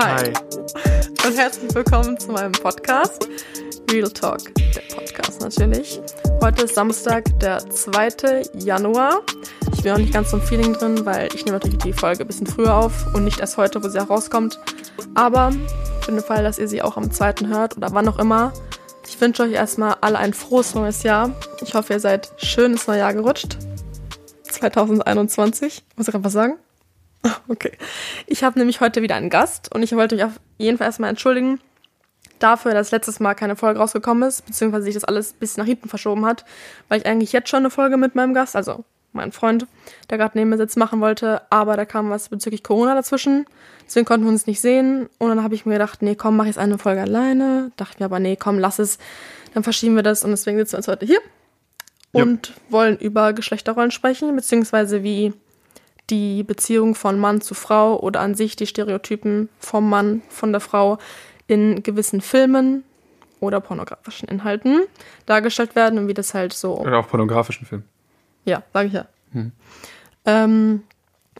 Hi. Und herzlich willkommen zu meinem Podcast. Real Talk, der Podcast natürlich. Heute ist Samstag, der 2. Januar. Ich bin auch nicht ganz so im Feeling drin, weil ich nehme natürlich die Folge ein bisschen früher auf und nicht erst heute, wo sie herauskommt. Aber für den Fall, dass ihr sie auch am 2. hört oder wann auch immer, ich wünsche euch erstmal alle ein frohes neues Jahr. Ich hoffe, ihr seid schön ins neue Jahr gerutscht. 2021. Muss ich gerade was sagen? Okay. Ich habe nämlich heute wieder einen Gast und ich wollte mich auf jeden Fall erstmal entschuldigen dafür, dass letztes Mal keine Folge rausgekommen ist, beziehungsweise sich das alles ein bisschen nach hinten verschoben hat, weil ich eigentlich jetzt schon eine Folge mit meinem Gast, also mein Freund, der gerade neben mir sitzt, machen wollte, aber da kam was bezüglich Corona dazwischen. Deswegen konnten wir uns nicht sehen. Und dann habe ich mir gedacht, nee, komm, mach jetzt eine Folge alleine. Dachte mir aber, nee, komm, lass es. Dann verschieben wir das und deswegen sitzen wir uns heute hier und ja. wollen über Geschlechterrollen sprechen, beziehungsweise wie die Beziehung von Mann zu Frau oder an sich die Stereotypen vom Mann, von der Frau in gewissen Filmen oder pornografischen Inhalten dargestellt werden und wie das halt so. Oder auch pornografischen Filmen. Ja, sage ich ja. Hm. Ähm,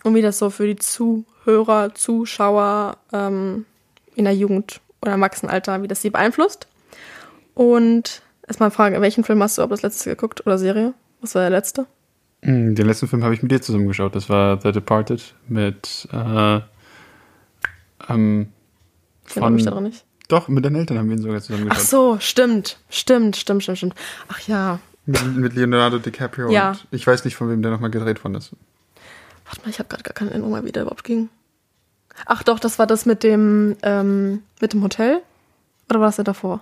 und wie das so für die Zuhörer, Zuschauer ähm, in der Jugend oder im Erwachsenenalter, wie das sie beeinflusst. Und erstmal Frage, welchen Film hast du ob das letzte geguckt oder Serie? Was war der letzte? Hm, den letzten Film habe ich mit dir zusammen geschaut. Das war The Departed mit äh, ähm, von, mich daran nicht. Doch, mit deinen Eltern haben wir ihn sogar zusammen geschaut. Ach so, stimmt. Stimmt, stimmt, stimmt, stimmt. Ach ja. Mit, mit Leonardo DiCaprio ja. und ich weiß nicht, von wem der nochmal gedreht worden ist. Warte mal, ich habe gerade gar keine Erinnerung mehr, wie der überhaupt ging. Ach doch, das war das mit dem, ähm, mit dem Hotel? Oder war das der davor?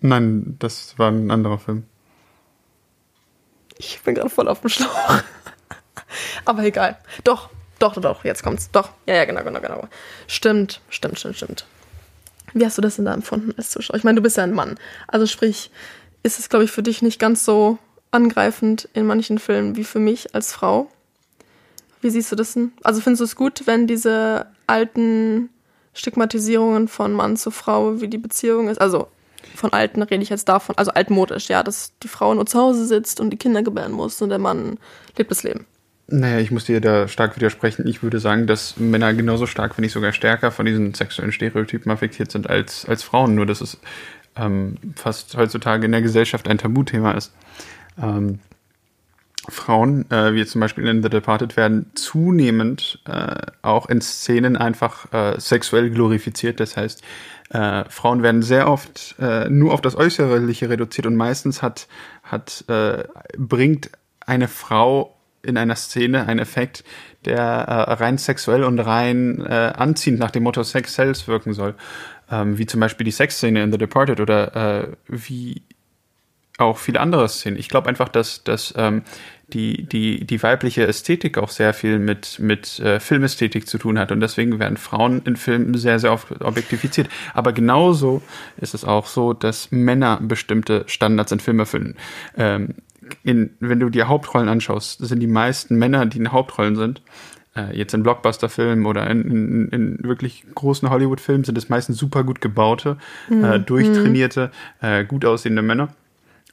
Nein, das war ein anderer Film. Ich bin gerade voll auf dem Schlauch. Aber egal. Doch, doch, doch, doch, jetzt kommt's. Doch, ja, ja, genau, genau, genau. Stimmt, stimmt, stimmt, stimmt. Wie hast du das denn da empfunden als Zuschauer? Ich meine, du bist ja ein Mann. Also sprich, ist es, glaube ich, für dich nicht ganz so angreifend in manchen Filmen wie für mich als Frau. Wie siehst du das denn? Also findest du es gut, wenn diese alten Stigmatisierungen von Mann zu Frau, wie die Beziehung ist, also von alten rede ich jetzt davon, also altmodisch, ja, dass die Frau nur zu Hause sitzt und die Kinder gebären muss und der Mann lebt das Leben. Naja, ich muss dir da stark widersprechen. Ich würde sagen, dass Männer genauso stark, wenn nicht sogar stärker von diesen sexuellen Stereotypen affektiert sind als, als Frauen. Nur, dass es ähm, fast heutzutage in der Gesellschaft ein Tabuthema ist. Ähm, Frauen, äh, wie zum Beispiel in The Departed, werden zunehmend äh, auch in Szenen einfach äh, sexuell glorifiziert. Das heißt, äh, Frauen werden sehr oft äh, nur auf das Äußerliche reduziert und meistens hat, hat äh, bringt eine Frau in einer Szene ein Effekt, der äh, rein sexuell und rein äh, anziehend nach dem Motto Sex Sells wirken soll. Ähm, wie zum Beispiel die Sexszene in The Departed oder äh, wie auch viele andere Szenen. Ich glaube einfach, dass, dass ähm, die, die, die weibliche Ästhetik auch sehr viel mit, mit äh, Filmästhetik zu tun hat. Und deswegen werden Frauen in Filmen sehr, sehr oft objektifiziert. Aber genauso ist es auch so, dass Männer bestimmte Standards in Filmen erfüllen. Ähm, in, wenn du dir Hauptrollen anschaust, sind die meisten Männer, die in Hauptrollen sind, äh, jetzt in Blockbuster-Filmen oder in, in, in wirklich großen Hollywood-Filmen, sind es meistens super gut gebaute, mhm. äh, durchtrainierte, äh, gut aussehende Männer.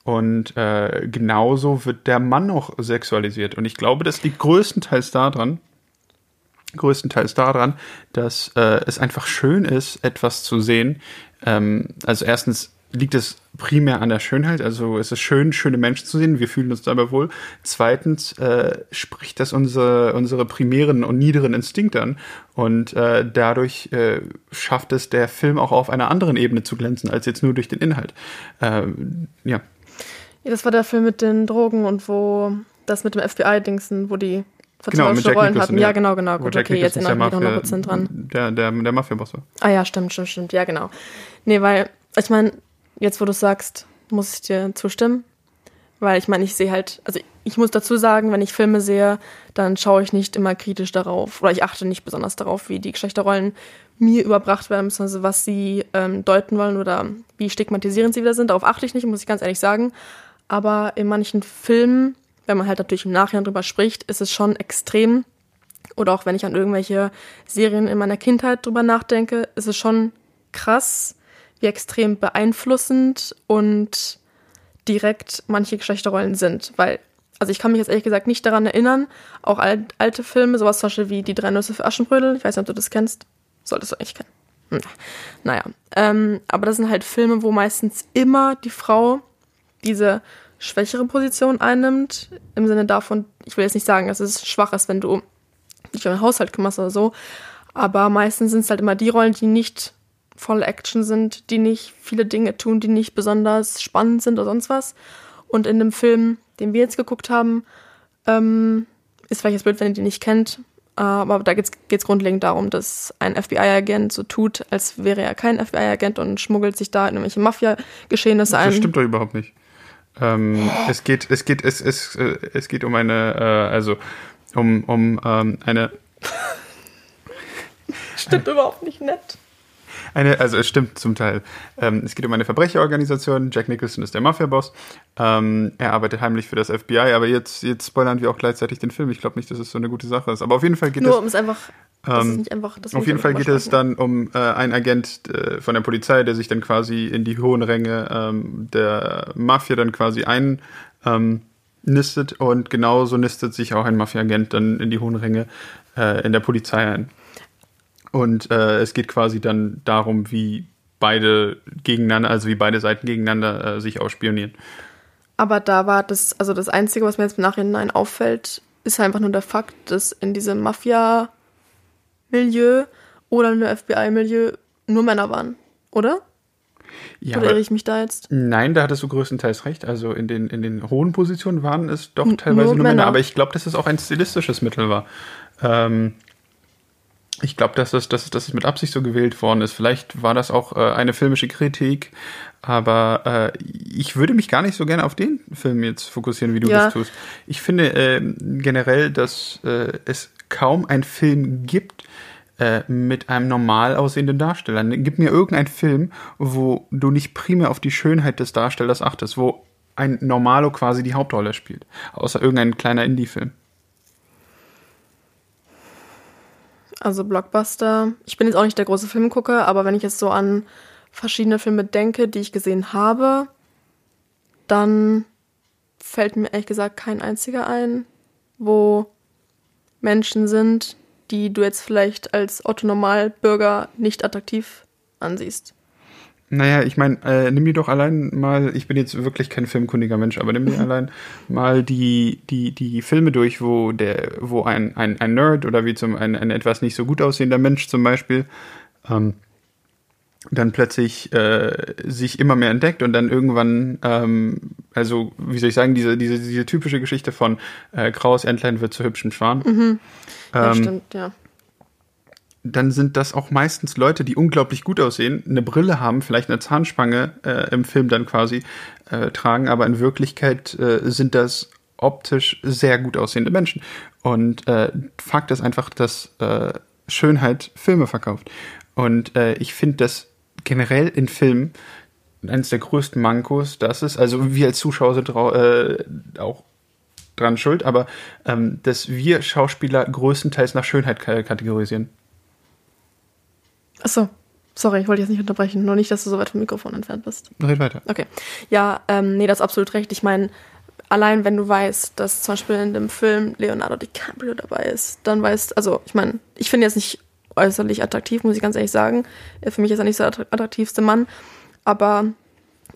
Und äh, genauso wird der Mann auch sexualisiert. Und ich glaube, das liegt größtenteils daran, größtenteils daran, dass äh, es einfach schön ist, etwas zu sehen. Ähm, also erstens liegt es primär an der Schönheit. Also es ist schön, schöne Menschen zu sehen. Wir fühlen uns dabei wohl. Zweitens äh, spricht das unsere, unsere primären und niederen Instinkte an. Und äh, dadurch äh, schafft es der Film auch auf einer anderen Ebene zu glänzen, als jetzt nur durch den Inhalt. Äh, ja. Ja. Das war der Film mit den Drogen und wo das mit dem FBI-Dingsen, wo die genau, mit Jack Rollen hatten. Ja, genau, genau. Gut, okay, jetzt erinnere ich mich noch 100% dran. Der, der, der Mafia-Boss. Ah ja, stimmt, stimmt, stimmt. Ja, genau. Nee, weil, ich meine, jetzt wo du sagst, muss ich dir zustimmen. Weil ich meine, ich sehe halt, also ich muss dazu sagen, wenn ich Filme sehe, dann schaue ich nicht immer kritisch darauf oder ich achte nicht besonders darauf, wie die Geschlechterrollen mir überbracht werden, beziehungsweise was sie ähm, deuten wollen oder wie stigmatisierend sie wieder sind. Darauf achte ich nicht, muss ich ganz ehrlich sagen. Aber in manchen Filmen, wenn man halt natürlich im Nachhinein drüber spricht, ist es schon extrem. Oder auch wenn ich an irgendwelche Serien in meiner Kindheit drüber nachdenke, ist es schon krass, wie extrem beeinflussend und direkt manche Geschlechterrollen sind. Weil, also ich kann mich jetzt ehrlich gesagt nicht daran erinnern, auch alt, alte Filme, sowas zum Beispiel wie Die drei Nüsse für Aschenbrödel, ich weiß nicht, ob du das kennst. Solltest du eigentlich kennen. Hm. Naja, ähm, aber das sind halt Filme, wo meistens immer die Frau diese schwächere Position einnimmt. Im Sinne davon, ich will jetzt nicht sagen, dass es schwach ist, wenn du dich um den Haushalt kümmerst oder so. Aber meistens sind es halt immer die Rollen, die nicht voll Action sind, die nicht viele Dinge tun, die nicht besonders spannend sind oder sonst was. Und in dem Film, den wir jetzt geguckt haben, ähm, ist vielleicht das Bild, wenn ihr den nicht kennt, aber da geht es grundlegend darum, dass ein FBI-Agent so tut, als wäre er kein FBI-Agent und schmuggelt sich da in irgendwelche Mafia-Geschehnisse ein. Das stimmt doch überhaupt nicht. Ähm, oh. Es geht, es geht, es, es, äh, es geht um eine, äh, also um, um ähm, eine. stimmt überhaupt nicht nett. Eine, also es stimmt zum Teil. Ähm, es geht um eine Verbrecherorganisation. Jack Nicholson ist der Mafia-Boss. Ähm, er arbeitet heimlich für das FBI, aber jetzt, jetzt spoilern wir auch gleichzeitig den Film. Ich glaube nicht, dass es so eine gute Sache ist. Aber auf jeden Fall geht Nur es. um es einfach. Ähm, einfach auf jeden Fall geht es dann um äh, einen Agent äh, von der Polizei, der sich dann quasi in die hohen Ränge ähm, der Mafia dann quasi ein ähm, nistet und genauso nistet sich auch ein Mafia-Agent dann in die hohen Ränge äh, in der Polizei ein. Und äh, es geht quasi dann darum, wie beide gegeneinander, also wie beide Seiten gegeneinander äh, sich ausspionieren. Aber da war das, also das Einzige, was mir jetzt im Nachhinein auffällt, ist einfach nur der Fakt, dass in diesem Mafia-Milieu oder in der FBI-Milieu nur Männer waren, oder? Ja, oder irre ich mich da jetzt? Nein, da hattest du größtenteils recht. Also in den, in den hohen Positionen waren es doch teilweise nur, nur Männer. Männer. Aber ich glaube, dass es auch ein stilistisches Mittel war. Ähm, ich glaube, dass das, dass, dass es mit Absicht so gewählt worden ist. Vielleicht war das auch äh, eine filmische Kritik, aber äh, ich würde mich gar nicht so gerne auf den Film jetzt fokussieren, wie du ja. das tust. Ich finde äh, generell, dass äh, es kaum einen Film gibt äh, mit einem normal aussehenden Darsteller. Gib mir irgendeinen Film, wo du nicht primär auf die Schönheit des Darstellers achtest, wo ein Normalo quasi die Hauptrolle spielt, außer irgendein kleiner Indie-Film. Also Blockbuster. Ich bin jetzt auch nicht der große Filmgucker, aber wenn ich jetzt so an verschiedene Filme denke, die ich gesehen habe, dann fällt mir ehrlich gesagt kein einziger ein, wo Menschen sind, die du jetzt vielleicht als Otto Normalbürger nicht attraktiv ansiehst. Naja, ich meine, äh, nimm dir doch allein mal, ich bin jetzt wirklich kein filmkundiger Mensch, aber nimm dir allein mal die, die, die Filme durch, wo der, wo ein, ein, ein Nerd oder wie zum ein, ein etwas nicht so gut aussehender Mensch zum Beispiel ähm, dann plötzlich äh, sich immer mehr entdeckt und dann irgendwann, ähm, also wie soll ich sagen, diese, diese, diese typische Geschichte von äh, graues Entlein wird zu hübschen Schwan. Mhm. Ja, ähm, stimmt, ja dann sind das auch meistens Leute, die unglaublich gut aussehen, eine Brille haben, vielleicht eine Zahnspange äh, im Film dann quasi äh, tragen, aber in Wirklichkeit äh, sind das optisch sehr gut aussehende Menschen. Und äh, Fakt ist einfach, dass äh, Schönheit Filme verkauft. Und äh, ich finde das generell in Filmen eines der größten Mankos, das ist, also wir als Zuschauer sind auch dran schuld, aber ähm, dass wir Schauspieler größtenteils nach Schönheit kategorisieren. Achso, sorry, ich wollte jetzt nicht unterbrechen. Nur nicht, dass du so weit vom Mikrofon entfernt bist. Red weiter. Okay. Ja, ähm, nee, das ist absolut recht. Ich meine, allein wenn du weißt, dass zum Beispiel in dem Film Leonardo DiCaprio dabei ist, dann weißt, also ich meine, ich finde jetzt nicht äußerlich attraktiv, muss ich ganz ehrlich sagen. Für mich ist er nicht so der attraktivste Mann. Aber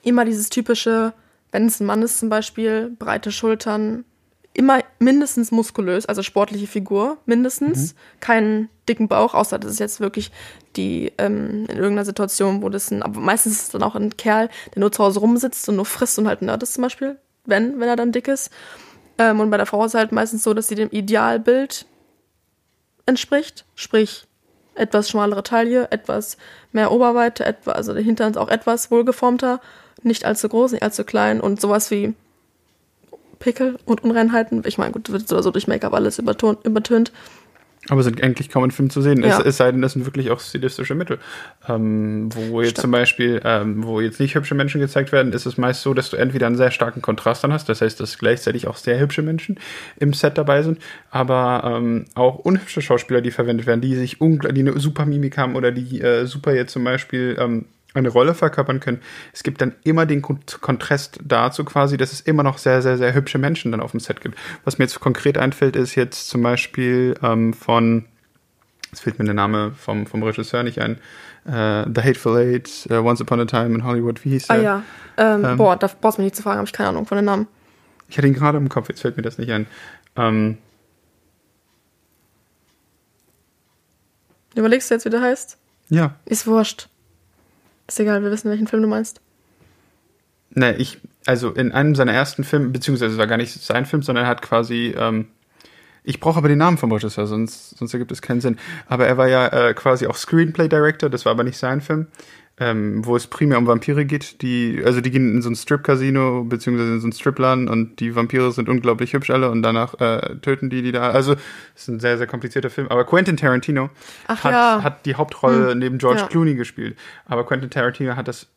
immer dieses typische, wenn es ein Mann ist zum Beispiel, breite Schultern, immer mindestens muskulös, also sportliche Figur, mindestens. Mhm. Keinen dicken Bauch, außer das ist jetzt wirklich die ähm, in irgendeiner Situation, wo das ein, aber meistens ist es dann auch ein Kerl, der nur zu Hause rumsitzt und nur frisst und halt nerd ist zum Beispiel, wenn, wenn er dann dick ist. Ähm, und bei der Frau ist es halt meistens so, dass sie dem Idealbild entspricht, sprich etwas schmalere Taille, etwas mehr Oberweite, etwa, also der Hintern ist auch etwas wohlgeformter, nicht allzu groß, nicht allzu klein und sowas wie Pickel und Unreinheiten. Ich meine, gut, wird so oder so durch Make-up alles übertönt. Aber sind eigentlich kaum in Film zu sehen. Ja. Es, es, sei denn, das sind wirklich auch stilistische Mittel. Ähm, wo jetzt Stimmt. zum Beispiel, ähm, wo jetzt nicht hübsche Menschen gezeigt werden, ist es meist so, dass du entweder einen sehr starken Kontrast dann hast, das heißt, dass gleichzeitig auch sehr hübsche Menschen im Set dabei sind, aber ähm, auch unhübsche Schauspieler, die verwendet werden, die sich die eine super Mimik haben oder die äh, super jetzt zum Beispiel ähm, eine Rolle verkörpern können. Es gibt dann immer den Kontrast dazu quasi, dass es immer noch sehr, sehr, sehr hübsche Menschen dann auf dem Set gibt. Was mir jetzt konkret einfällt, ist jetzt zum Beispiel ähm, von es fehlt mir der Name vom, vom Regisseur nicht ein, äh, The Hateful Eight, uh, Once Upon a Time in Hollywood, wie hieß Ah der? ja. Ähm, Ähm, boah, da brauchst du mich nicht zu fragen, habe ich keine Ahnung von den Namen. Ich hatte ihn gerade im Kopf, jetzt fällt mir das nicht ein. Ähm, Überlegst du jetzt, wie der heißt? ja, Ist wurscht. Ist egal, wir wissen, welchen Film du meinst. ne, ich, also in einem seiner ersten Filme, beziehungsweise es war gar nicht sein Film, sondern er hat quasi, ähm, ich brauche aber den Namen vom Regisseur, sonst, sonst ergibt es keinen Sinn. Aber er war ja äh, quasi auch Screenplay Director, das war aber nicht sein Film, ähm, wo es primär um Vampire geht. Die, also die gehen in so ein Strip-Casino, beziehungsweise in so ein Strip-Laden und die Vampire sind unglaublich hübsch alle und danach äh, töten die die da. Also es ist ein sehr, sehr komplizierter Film. Aber Quentin Tarantino Ach hat, ja. hat die Hauptrolle neben George Ja. Clooney gespielt. Aber Quentin Tarantino hat das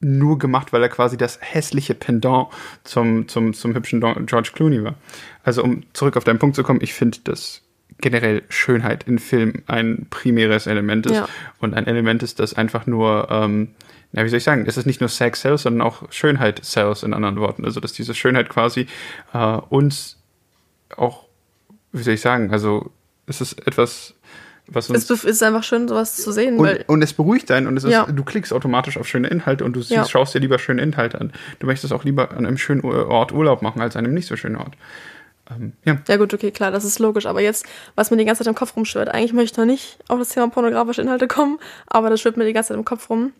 nur gemacht, weil er quasi das hässliche Pendant zum, zum, zum hübschen George Clooney war. Also um zurück auf deinen Punkt zu kommen, ich finde, dass generell Schönheit in Film ein primäres Element ist Ja. und ein Element ist, das einfach nur, ähm, na, wie soll ich sagen, es ist nicht nur Sex Sales, sondern auch Schönheit Sales in anderen Worten. Also dass diese Schönheit quasi äh, uns auch, wie soll ich sagen, also es ist etwas, was uns Es ist einfach schön, sowas zu sehen, und, und es beruhigt einen und es ist, Ja. du klickst automatisch auf schöne Inhalte und du Ja. schaust dir lieber schöne Inhalte an. Du möchtest auch lieber an einem schönen Ort Urlaub machen als an einem nicht so schönen Ort. Ähm, ja. Ja gut, okay, klar, das ist logisch. Aber jetzt, was mir die ganze Zeit im Kopf rumschwirrt, eigentlich möchte ich noch nicht auf das Thema pornografische Inhalte kommen, aber das schwirrt mir die ganze Zeit im Kopf rum.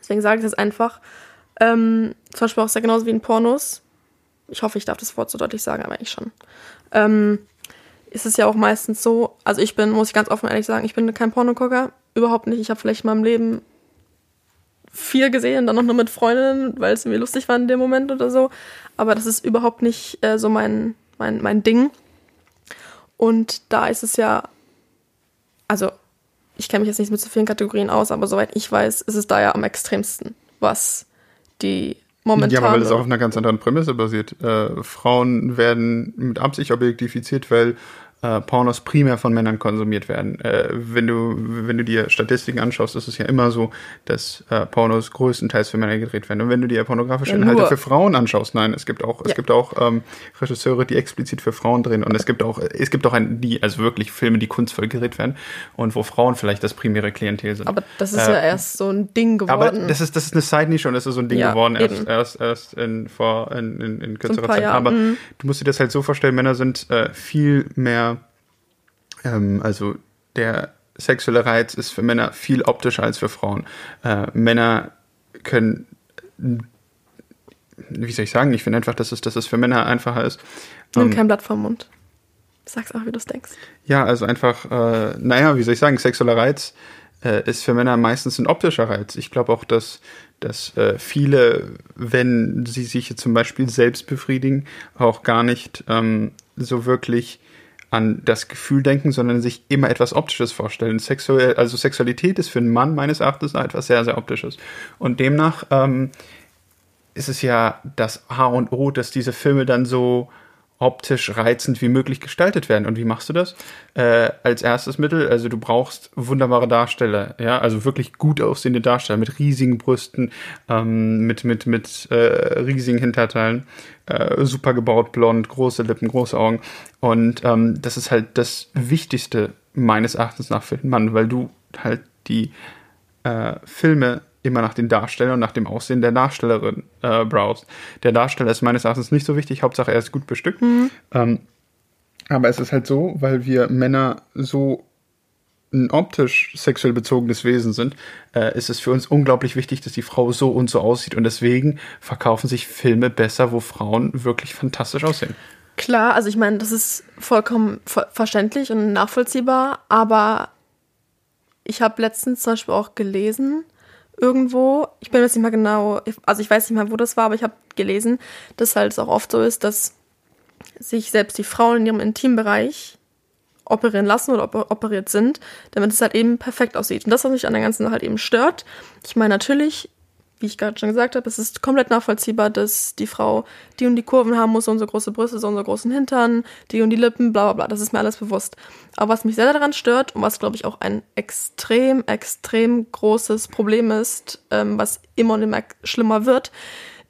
Deswegen sage ich das einfach. Ähm, zum Beispiel auch sehr genauso wie in Pornos. Ich hoffe, ich darf das Wort so deutlich sagen, aber eigentlich schon. Ähm, ist es ja auch meistens so, also ich bin, muss ich ganz offen ehrlich sagen, ich bin kein Pornogucker, überhaupt nicht. Ich habe vielleicht in meinem Leben vier gesehen, dann noch nur mit Freundinnen, weil es irgendwie lustig war in dem Moment oder so. Aber das ist überhaupt nicht äh, so mein, mein, mein Ding. Und da ist es ja, also ich kenne mich jetzt nicht mit so vielen Kategorien aus, aber soweit ich weiß, ist es da ja am extremsten, was die momentan. ja, aber weil es auch auf einer ganz anderen Prämisse basiert. Äh, Frauen werden mit Absicht objektifiziert, weil äh, Pornos primär von Männern konsumiert werden. Äh, wenn du wenn du dir Statistiken anschaust, ist es ja immer so, dass äh, Pornos größtenteils für Männer gedreht werden. Und wenn du dir pornografische Ja, Inhalte für Frauen anschaust, nein, es gibt auch es Ja. gibt auch ähm, Regisseure, die explizit für Frauen drehen und es gibt auch es gibt auch ein, die also wirklich Filme, die kunstvoll gedreht werden und wo Frauen vielleicht das primäre Klientel sind. aber das ist Äh, ja erst so ein Ding geworden. aber das ist, das ist eine Side-Nische und das ist so ein Ding Ja, geworden, erst, eben. erst, erst in, vor, in, in, in kürzerer paar Zeit. Jahren, Aber mhm. du musst dir das halt so vorstellen, Männer sind äh, viel mehr, ähm, also der sexuelle Reiz ist für Männer viel optischer als für Frauen. Äh, Männer können, wie soll ich sagen, ich finde einfach, dass es, dass es für Männer einfacher ist. Nimm Ähm, kein Blatt vom Mund. Sag's auch, wie du es denkst. ja, also einfach, äh, naja, wie soll ich sagen, sexueller Reiz äh, ist für Männer meistens ein optischer Reiz. Ich glaube auch, dass, dass äh, viele, wenn sie sich zum Beispiel selbst befriedigen, auch gar nicht ähm, so wirklich an das Gefühl denken, sondern sich immer etwas Optisches vorstellen. Sexuell, also Sexualität ist für einen Mann meines Erachtens etwas sehr, sehr Optisches. Und demnach ähm, ist es ja das H und O, dass diese Filme dann so optisch reizend wie möglich gestaltet werden. Und wie machst du das? Äh, als erstes Mittel, also du brauchst wunderbare Darsteller, ja, also wirklich gut aussehende Darsteller mit riesigen Brüsten, ähm, mit, mit, mit äh, riesigen Hinterteilen, äh, super gebaut, blond, große Lippen, große Augen. Und ähm, das ist halt das Wichtigste meines Erachtens nach für den Mann, weil du halt die äh, Filme immer nach den Darstellern und nach dem Aussehen der Darstellerin äh, browst. Der Darsteller ist meines Erachtens nicht so wichtig, Hauptsache er ist gut bestückt. Ähm, aber es ist halt so, weil wir Männer so ein optisch sexuell bezogenes Wesen sind, äh, ist es für uns unglaublich wichtig, dass die Frau so und so aussieht. Und deswegen verkaufen sich Filme besser, wo Frauen wirklich fantastisch aussehen. Klar, also ich meine, das ist vollkommen ver verständlich und nachvollziehbar, aber ich habe letztens zum Beispiel auch gelesen, irgendwo, ich bin jetzt nicht mehr genau, also ich weiß nicht mehr, wo das war, aber ich habe gelesen, dass halt es auch oft so ist, dass sich selbst die Frauen in ihrem Intimbereich operieren lassen oder op operiert sind, damit es halt eben perfekt aussieht. Und das, was mich an der ganzen Sache halt eben stört, ich meine natürlich, wie ich gerade schon gesagt habe, es ist komplett nachvollziehbar, dass die Frau die und die Kurven haben muss, so und so große Brüste, so und so großen Hintern, die und die Lippen, bla bla bla. Das ist mir alles bewusst. Aber was mich sehr daran stört und was, glaube ich, auch ein extrem, extrem großes Problem ist, ähm, was immer und immer schlimmer wird,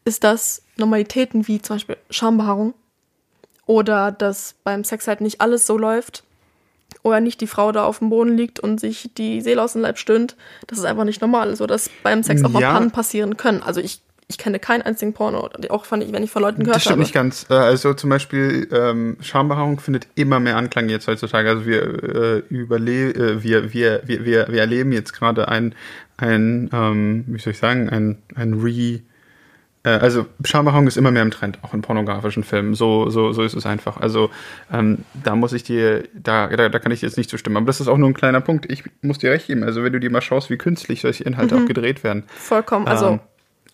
ist, dass Normalitäten wie zum Beispiel Schambehaarung oder dass beim Sex halt nicht alles so läuft oder nicht die Frau da auf dem Boden liegt und sich die Seele aus dem Leib stöhnt, das ist einfach nicht normal, so dass beim Sex auch mal Ja. Pannen passieren können. Also ich, ich kenne keinen einzigen Porno, auch von, wenn ich von Leuten gehört Das stimmt habe. nicht ganz. Äh, Also zum Beispiel ähm, Schambehaarung findet immer mehr Anklang jetzt heutzutage. Also wir äh, überle äh, wir, wir, wir, wir, wir erleben jetzt gerade ein, ein ähm, wie soll ich sagen, ein, ein Re also Schambehaarung ist immer mehr im Trend, auch in pornografischen Filmen. So, so, so ist es einfach. Also ähm, da muss ich dir, da, da, da kann ich jetzt nicht zustimmen. Aber das ist auch nur ein kleiner Punkt. Ich muss dir recht geben. Also wenn du dir mal schaust, wie künstlich solche Inhalte auch gedreht werden. Vollkommen, also Ähm,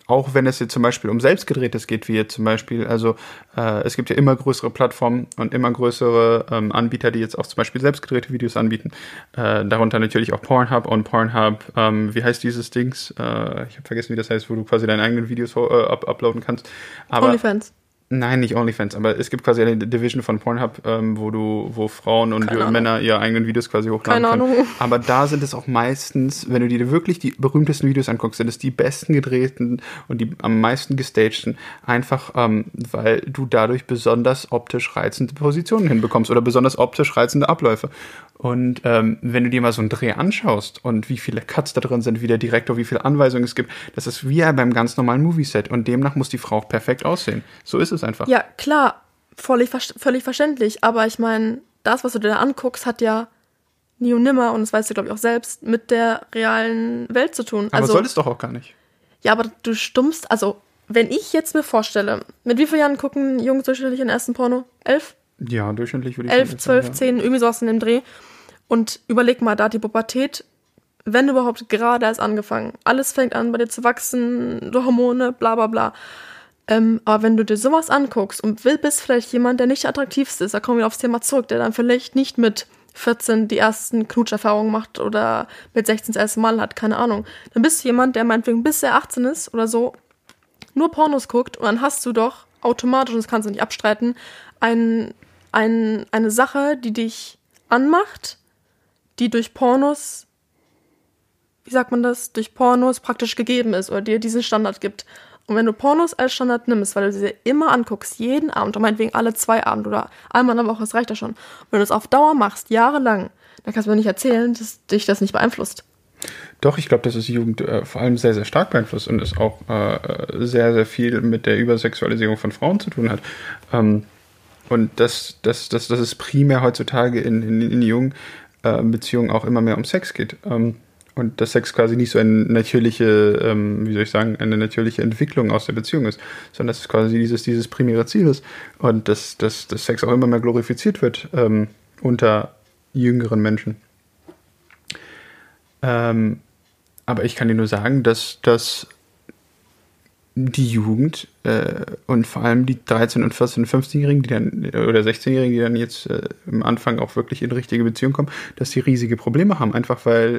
auch wenn es jetzt zum Beispiel um selbstgedrehtes geht, wie jetzt zum Beispiel, also äh, es gibt ja immer größere Plattformen und immer größere ähm, Anbieter, die jetzt auch zum Beispiel selbstgedrehte Videos anbieten. Äh, darunter natürlich auch Pornhub und Pornhub, ähm, wie heißt dieses Dings? Äh, ich habe vergessen, wie das heißt, wo du quasi deine eigenen Videos äh, up uploaden kannst. Aber OnlyFans. Nein, nicht OnlyFans, aber es gibt quasi eine Division von Pornhub, ähm, wo du, wo Frauen und. Männer ihre eigenen Videos quasi hochladen Keine können. Ahnung. Aber da sind es auch meistens, wenn du dir wirklich die berühmtesten Videos anguckst, sind es die besten gedrehten und die am meisten gestagten. Einfach, ähm, weil du dadurch besonders optisch reizende Positionen hinbekommst oder besonders optisch reizende Abläufe. Und ähm, wenn du dir mal so einen Dreh anschaust und wie viele Cuts da drin sind, wie der Direktor, wie viele Anweisungen es gibt, das ist wie beim ganz normalen Movieset. Und demnach muss die Frau auch perfekt aussehen. So ist es einfach. Ja, klar, völlig, völlig verständlich. Aber ich meine, das, was du dir da anguckst, hat ja nie und nimmer, und das weißt du, glaube ich, auch selbst, mit der realen Welt zu tun. Aber also, soll es doch auch gar nicht. ja, aber du stummst, also, wenn ich jetzt mir vorstelle, mit wie vielen Jahren gucken Jungs durchschnittlich den ersten Porno? Elf? Ja, durchschnittlich würde ich elf, sagen, zwölf, ja. zehn, irgendwie sowas in dem Dreh. Und überleg mal, da die Pubertät, wenn überhaupt, gerade erst angefangen. Alles fängt an, bei dir zu wachsen, Hormone, bla bla bla. Ähm, aber wenn du dir sowas anguckst und bist vielleicht jemand, der nicht der ist, da kommen wir aufs Thema zurück, der dann vielleicht nicht mit 14 die ersten Knutscherfahrungen macht oder mit 16 das erste Mal hat, keine Ahnung. Dann bist du jemand, der meinetwegen bis er 18 ist oder so, nur Pornos guckt und dann hast du doch automatisch, und das kannst du nicht abstreiten, ein, ein, eine Sache, die dich anmacht, die durch Pornos, wie sagt man das, durch Pornos praktisch gegeben ist oder dir diesen Standard gibt. Und wenn du Pornos als Standard nimmst, weil du sie immer anguckst, jeden Abend, und meinetwegen alle zwei Abend oder einmal in der Woche, das reicht ja schon. Wenn du es auf Dauer machst, jahrelang, dann kannst du mir nicht erzählen, dass dich das nicht beeinflusst. Doch, ich glaube, dass es Jugend äh, vor allem sehr, sehr stark beeinflusst und es auch äh, sehr, sehr viel mit der Übersexualisierung von Frauen zu tun hat. Ähm, und dass das, das, das es primär heutzutage in, in, in jungen äh, Beziehungen auch immer mehr um Sex geht. Ähm, und dass Sex quasi nicht so eine natürliche, ähm, wie soll ich sagen, eine natürliche Entwicklung aus der Beziehung ist, sondern dass es quasi dieses, dieses primäre Ziel ist und dass, dass, dass Sex auch immer mehr glorifiziert wird ähm, unter jüngeren Menschen. Ähm, aber ich kann dir nur sagen, dass, dass die Jugend äh, und vor allem die 13- und 14- und 15-Jährigen, die dann, oder 16-Jährigen, die dann jetzt äh, am Anfang auch wirklich in richtige Beziehung kommen, dass die riesige Probleme haben. Einfach weil,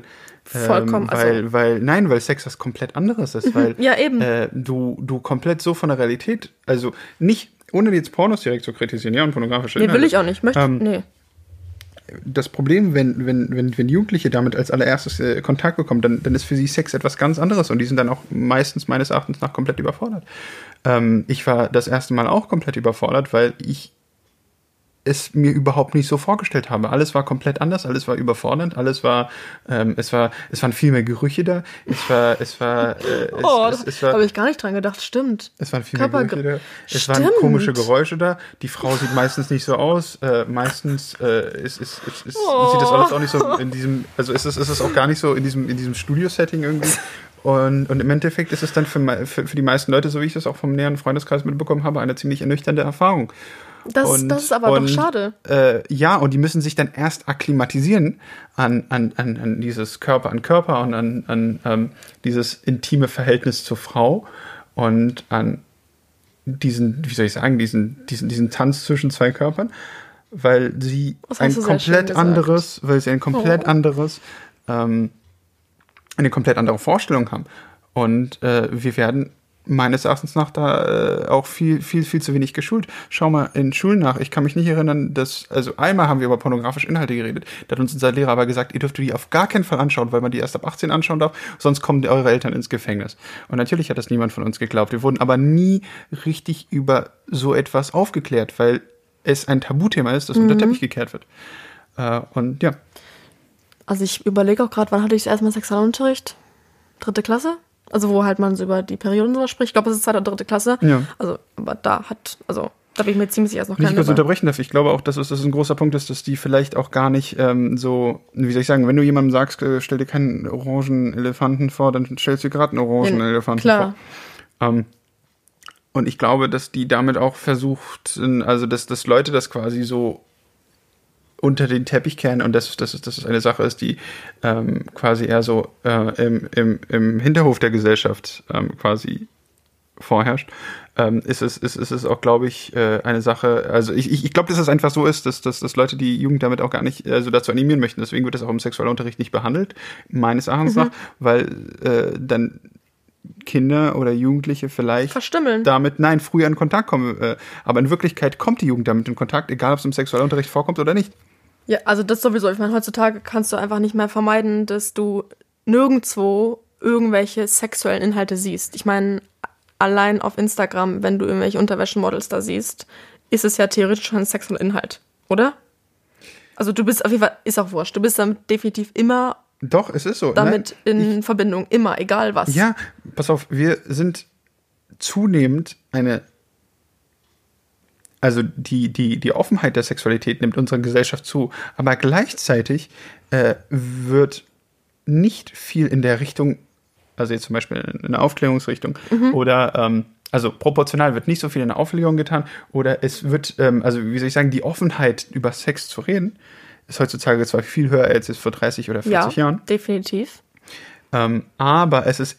ähm, Vollkommen, also- weil, weil, nein, weil Sex was komplett anderes ist, weil Ja, eben. Äh, du, du komplett so von der Realität, also nicht, ohne jetzt Pornos direkt zu kritisieren, ja, und pornografische Nee, will ich auch nicht. Möchte, Ähm, nee. Das Problem, wenn, wenn, wenn, wenn Jugendliche damit als allererstes äh, Kontakt bekommen, dann, dann ist für sie Sex etwas ganz anderes und die sind dann auch meistens meines Erachtens nach komplett überfordert. Ähm, ich war das erste Mal auch komplett überfordert, weil ich es mir überhaupt nicht so vorgestellt habe. Alles war komplett anders, alles war überfordernd, alles war, ähm, es war, es waren viel mehr Gerüche da, es war, es war, äh, es, Oh, es, das es war, habe ich gar nicht dran gedacht, stimmt. es waren viel mehr Körperge- Gerüche da. Es Stimmt. waren komische Geräusche da. Die Frau sieht meistens nicht so aus. Äh, meistens äh, ist, ist, ist, ist, Oh. sieht das alles auch nicht so in diesem, also ist es, ist es auch gar nicht so in diesem, in diesem Studio-Setting irgendwie. Und, und im Endeffekt ist es dann für, für, für die meisten Leute, so wie ich das auch vom näheren Freundeskreis mitbekommen habe, eine ziemlich ernüchternde Erfahrung. Das, Und- das ist aber und, doch schade. Äh, ja, und die müssen sich dann erst akklimatisieren an, an, an, an dieses Körper an Körper und an, an ähm, dieses intime Verhältnis zur Frau und an diesen, wie soll ich sagen, diesen, diesen, diesen Tanz zwischen zwei Körpern, weil sie ein komplett anderes, weil sie ein komplett Oh. anderes, ähm, eine komplett andere Vorstellung haben. Und äh, wir werden meines Erachtens nach da äh, auch viel, viel, viel zu wenig geschult. Schau mal in Schulen nach. Ich kann mich nicht erinnern, dass, also einmal haben wir über pornografische Inhalte geredet. Da hat uns unser Lehrer aber gesagt, ihr dürft die auf gar keinen Fall anschauen, weil man die erst ab 18 anschauen darf, sonst kommen eure Eltern ins Gefängnis. Und natürlich hat das niemand von uns geglaubt. Wir wurden aber nie richtig über so etwas aufgeklärt, weil es ein Tabuthema ist, das unter den Teppich gekehrt wird. Äh, und ja. Also ich überlege auch gerade, wann hatte ich das erstmal Sexualunterricht? Dritte Klasse? Also wo halt man so über die Perioden so spricht. Ich glaube, es ist zweite oder dritte Klasse. Ja. Also, aber da hat, also da bin ich mir ziemlich sicher, dass noch Wenn ich keine kurz unterbrechen darf, ich glaube auch, dass es es ein großer Punkt ist, dass die vielleicht auch gar nicht ähm, so, wie soll ich sagen, wenn du jemandem sagst, äh, stell dir keinen orangen Elefanten vor, dann stellst du gerade einen orangen Elefanten vor. Ähm, und ich glaube, dass die damit auch versucht, also dass, dass Leute das quasi so unter den Teppich kehren und dass das, das ist eine Sache ist, die ähm, quasi eher so äh, im, im, im Hinterhof der Gesellschaft ähm, quasi vorherrscht, ähm, ist, es, ist, ist es auch, glaube ich, äh, eine Sache, also ich, ich, ich glaube, dass es einfach so ist, dass, dass, dass Leute die Jugend damit auch gar nicht also dazu animieren möchten. Deswegen wird das auch im Sexualunterricht nicht behandelt, meines Erachtens nach, weil äh, dann Kinder oder Jugendliche vielleicht Verstümmeln. damit, nein, früher in Kontakt kommen. Äh, aber in Wirklichkeit kommt die Jugend damit in Kontakt, egal ob es im Sexualunterricht vorkommt oder nicht. Ja, also das sowieso. Ich meine, heutzutage kannst du einfach nicht mehr vermeiden, dass du nirgendwo irgendwelche sexuellen Inhalte siehst. Ich meine, allein auf Instagram, wenn du irgendwelche Unterwäschenmodels da siehst, ist es ja theoretisch schon ein sexueller Inhalt, oder? Also du bist auf jeden Fall, ist auch wurscht, du bist damit definitiv immer Doch, es ist so. damit Nein, in Verbindung, immer, egal was. Ja, pass auf, wir sind zunehmend eine. Also die, die, die Offenheit der Sexualität nimmt unserer Gesellschaft zu, aber gleichzeitig äh, wird nicht viel in der Richtung, also jetzt zum Beispiel in der Aufklärungsrichtung oder ähm, also proportional wird nicht so viel in der Aufklärung getan oder es wird, ähm, also wie soll ich sagen, die Offenheit über Sex zu reden, ist heutzutage zwar viel höher als es vor 30 oder 40 ja Jahren. definitiv. Ähm, aber es ist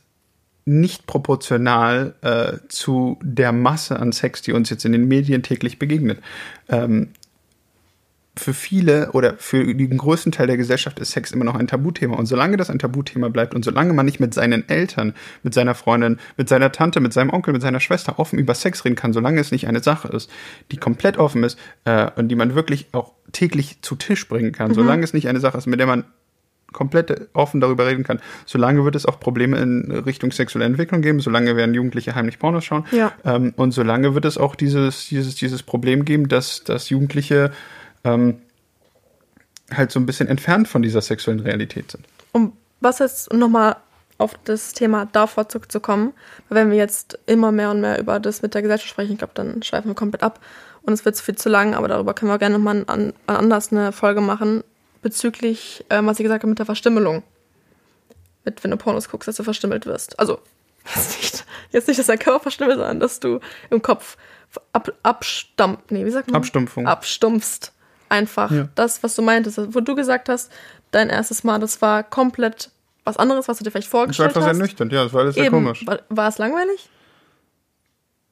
nicht proportional äh, zu der Masse an Sex, die uns jetzt in den Medien täglich begegnet. Ähm, für viele oder für den größten Teil der Gesellschaft ist Sex immer noch ein Tabuthema. Und solange das ein Tabuthema bleibt und solange man nicht mit seinen Eltern, mit seiner Freundin, mit seiner Tante, mit seinem Onkel, mit seiner Schwester offen über Sex reden kann, solange es nicht eine Sache ist, die komplett offen ist äh, und die man wirklich auch täglich zu Tisch bringen kann, solange es nicht eine Sache ist, mit der man komplett offen darüber reden kann, solange wird es auch Probleme in Richtung sexuelle Entwicklung geben, solange werden Jugendliche heimlich Pornos schauen. Ja. Ähm, und solange wird es auch dieses, dieses, dieses Problem geben, dass, dass Jugendliche ähm, halt so ein bisschen entfernt von dieser sexuellen Realität sind. Um was jetzt nochmal auf das Thema davor zurückzukommen, weil wenn wir jetzt immer mehr und mehr über das mit der Gesellschaft sprechen, ich glaube, dann schweifen wir komplett ab und es wird viel zu lang, aber darüber können wir gerne nochmal an, an anders eine Folge machen, bezüglich, ähm, was ich gesagt habe, mit der Verstümmelung. Mit, wenn du Pornos guckst, dass du verstümmelt wirst. Also, jetzt nicht, jetzt nicht, dass dein Körper verstümmelt, sondern dass du im Kopf ab, abstammt, nee, wie sagt man? Abstumpfung. Abstumpfst. Einfach. Ja. Das, was du meintest, wo du gesagt hast, dein erstes Mal, das war komplett was anderes, was du dir vielleicht Das war vorgestellt einfach sehr hast. nüchtern, ja, das war alles sehr Eben, komisch. war, war es langweilig?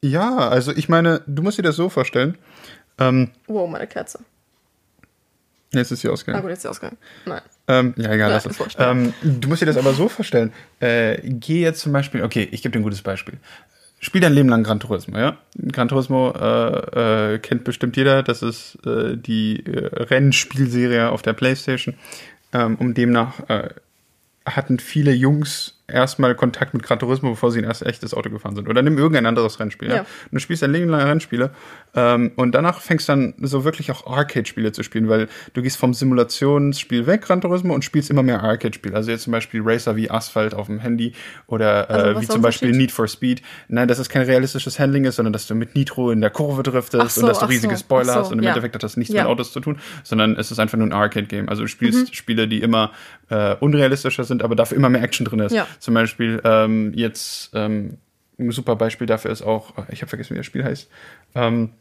Ja, also ich meine, du musst dir das so vorstellen. Ähm, Wow, meine Kerze. Jetzt ist sie ausgegangen. gut, jetzt ist sie ausgegangen. Nein. Ähm, ja, egal. Lass wurscht. ähm, du musst dir das aber so vorstellen. Äh, geh jetzt zum Beispiel, okay, ich gebe dir ein gutes Beispiel. Spiel dein Leben lang Gran Turismo, ja? Gran Turismo äh, äh, kennt bestimmt jeder. Das ist äh, die äh, Rennspielserie auf der Playstation. Ähm, um demnach äh, hatten viele Jungs erstmal Kontakt mit Gran Turismo, bevor sie ein erst echtes Auto gefahren sind. Oder nimm irgendein anderes Rennspiel. Ja. Ja. Und du spielst ein Leben lang Rennspiele ähm, und danach fängst dann so wirklich auch Arcade-Spiele zu spielen, weil du gehst vom Simulationsspiel weg, Gran Turismo, und spielst immer mehr Arcade-Spiele. Also jetzt zum Beispiel Racer wie Asphalt auf dem Handy oder Also äh, was wie zum Beispiel? Need for Speed. Nein, dass es kein realistisches Handling ist, sondern dass du mit Nitro in der Kurve driftest so, und dass du so, riesige ach Spoiler so, hast und im ja. Endeffekt hat das nichts Ja. mit Autos zu tun, sondern es ist einfach nur ein Arcade-Game. Also du spielst Mhm. Spiele, die immer äh, unrealistischer sind, aber dafür immer mehr Action drin ist. Ja. Zum Beispiel ähm, jetzt ähm, ein super Beispiel dafür ist auch, ich habe vergessen, wie das Spiel heißt. Ähm,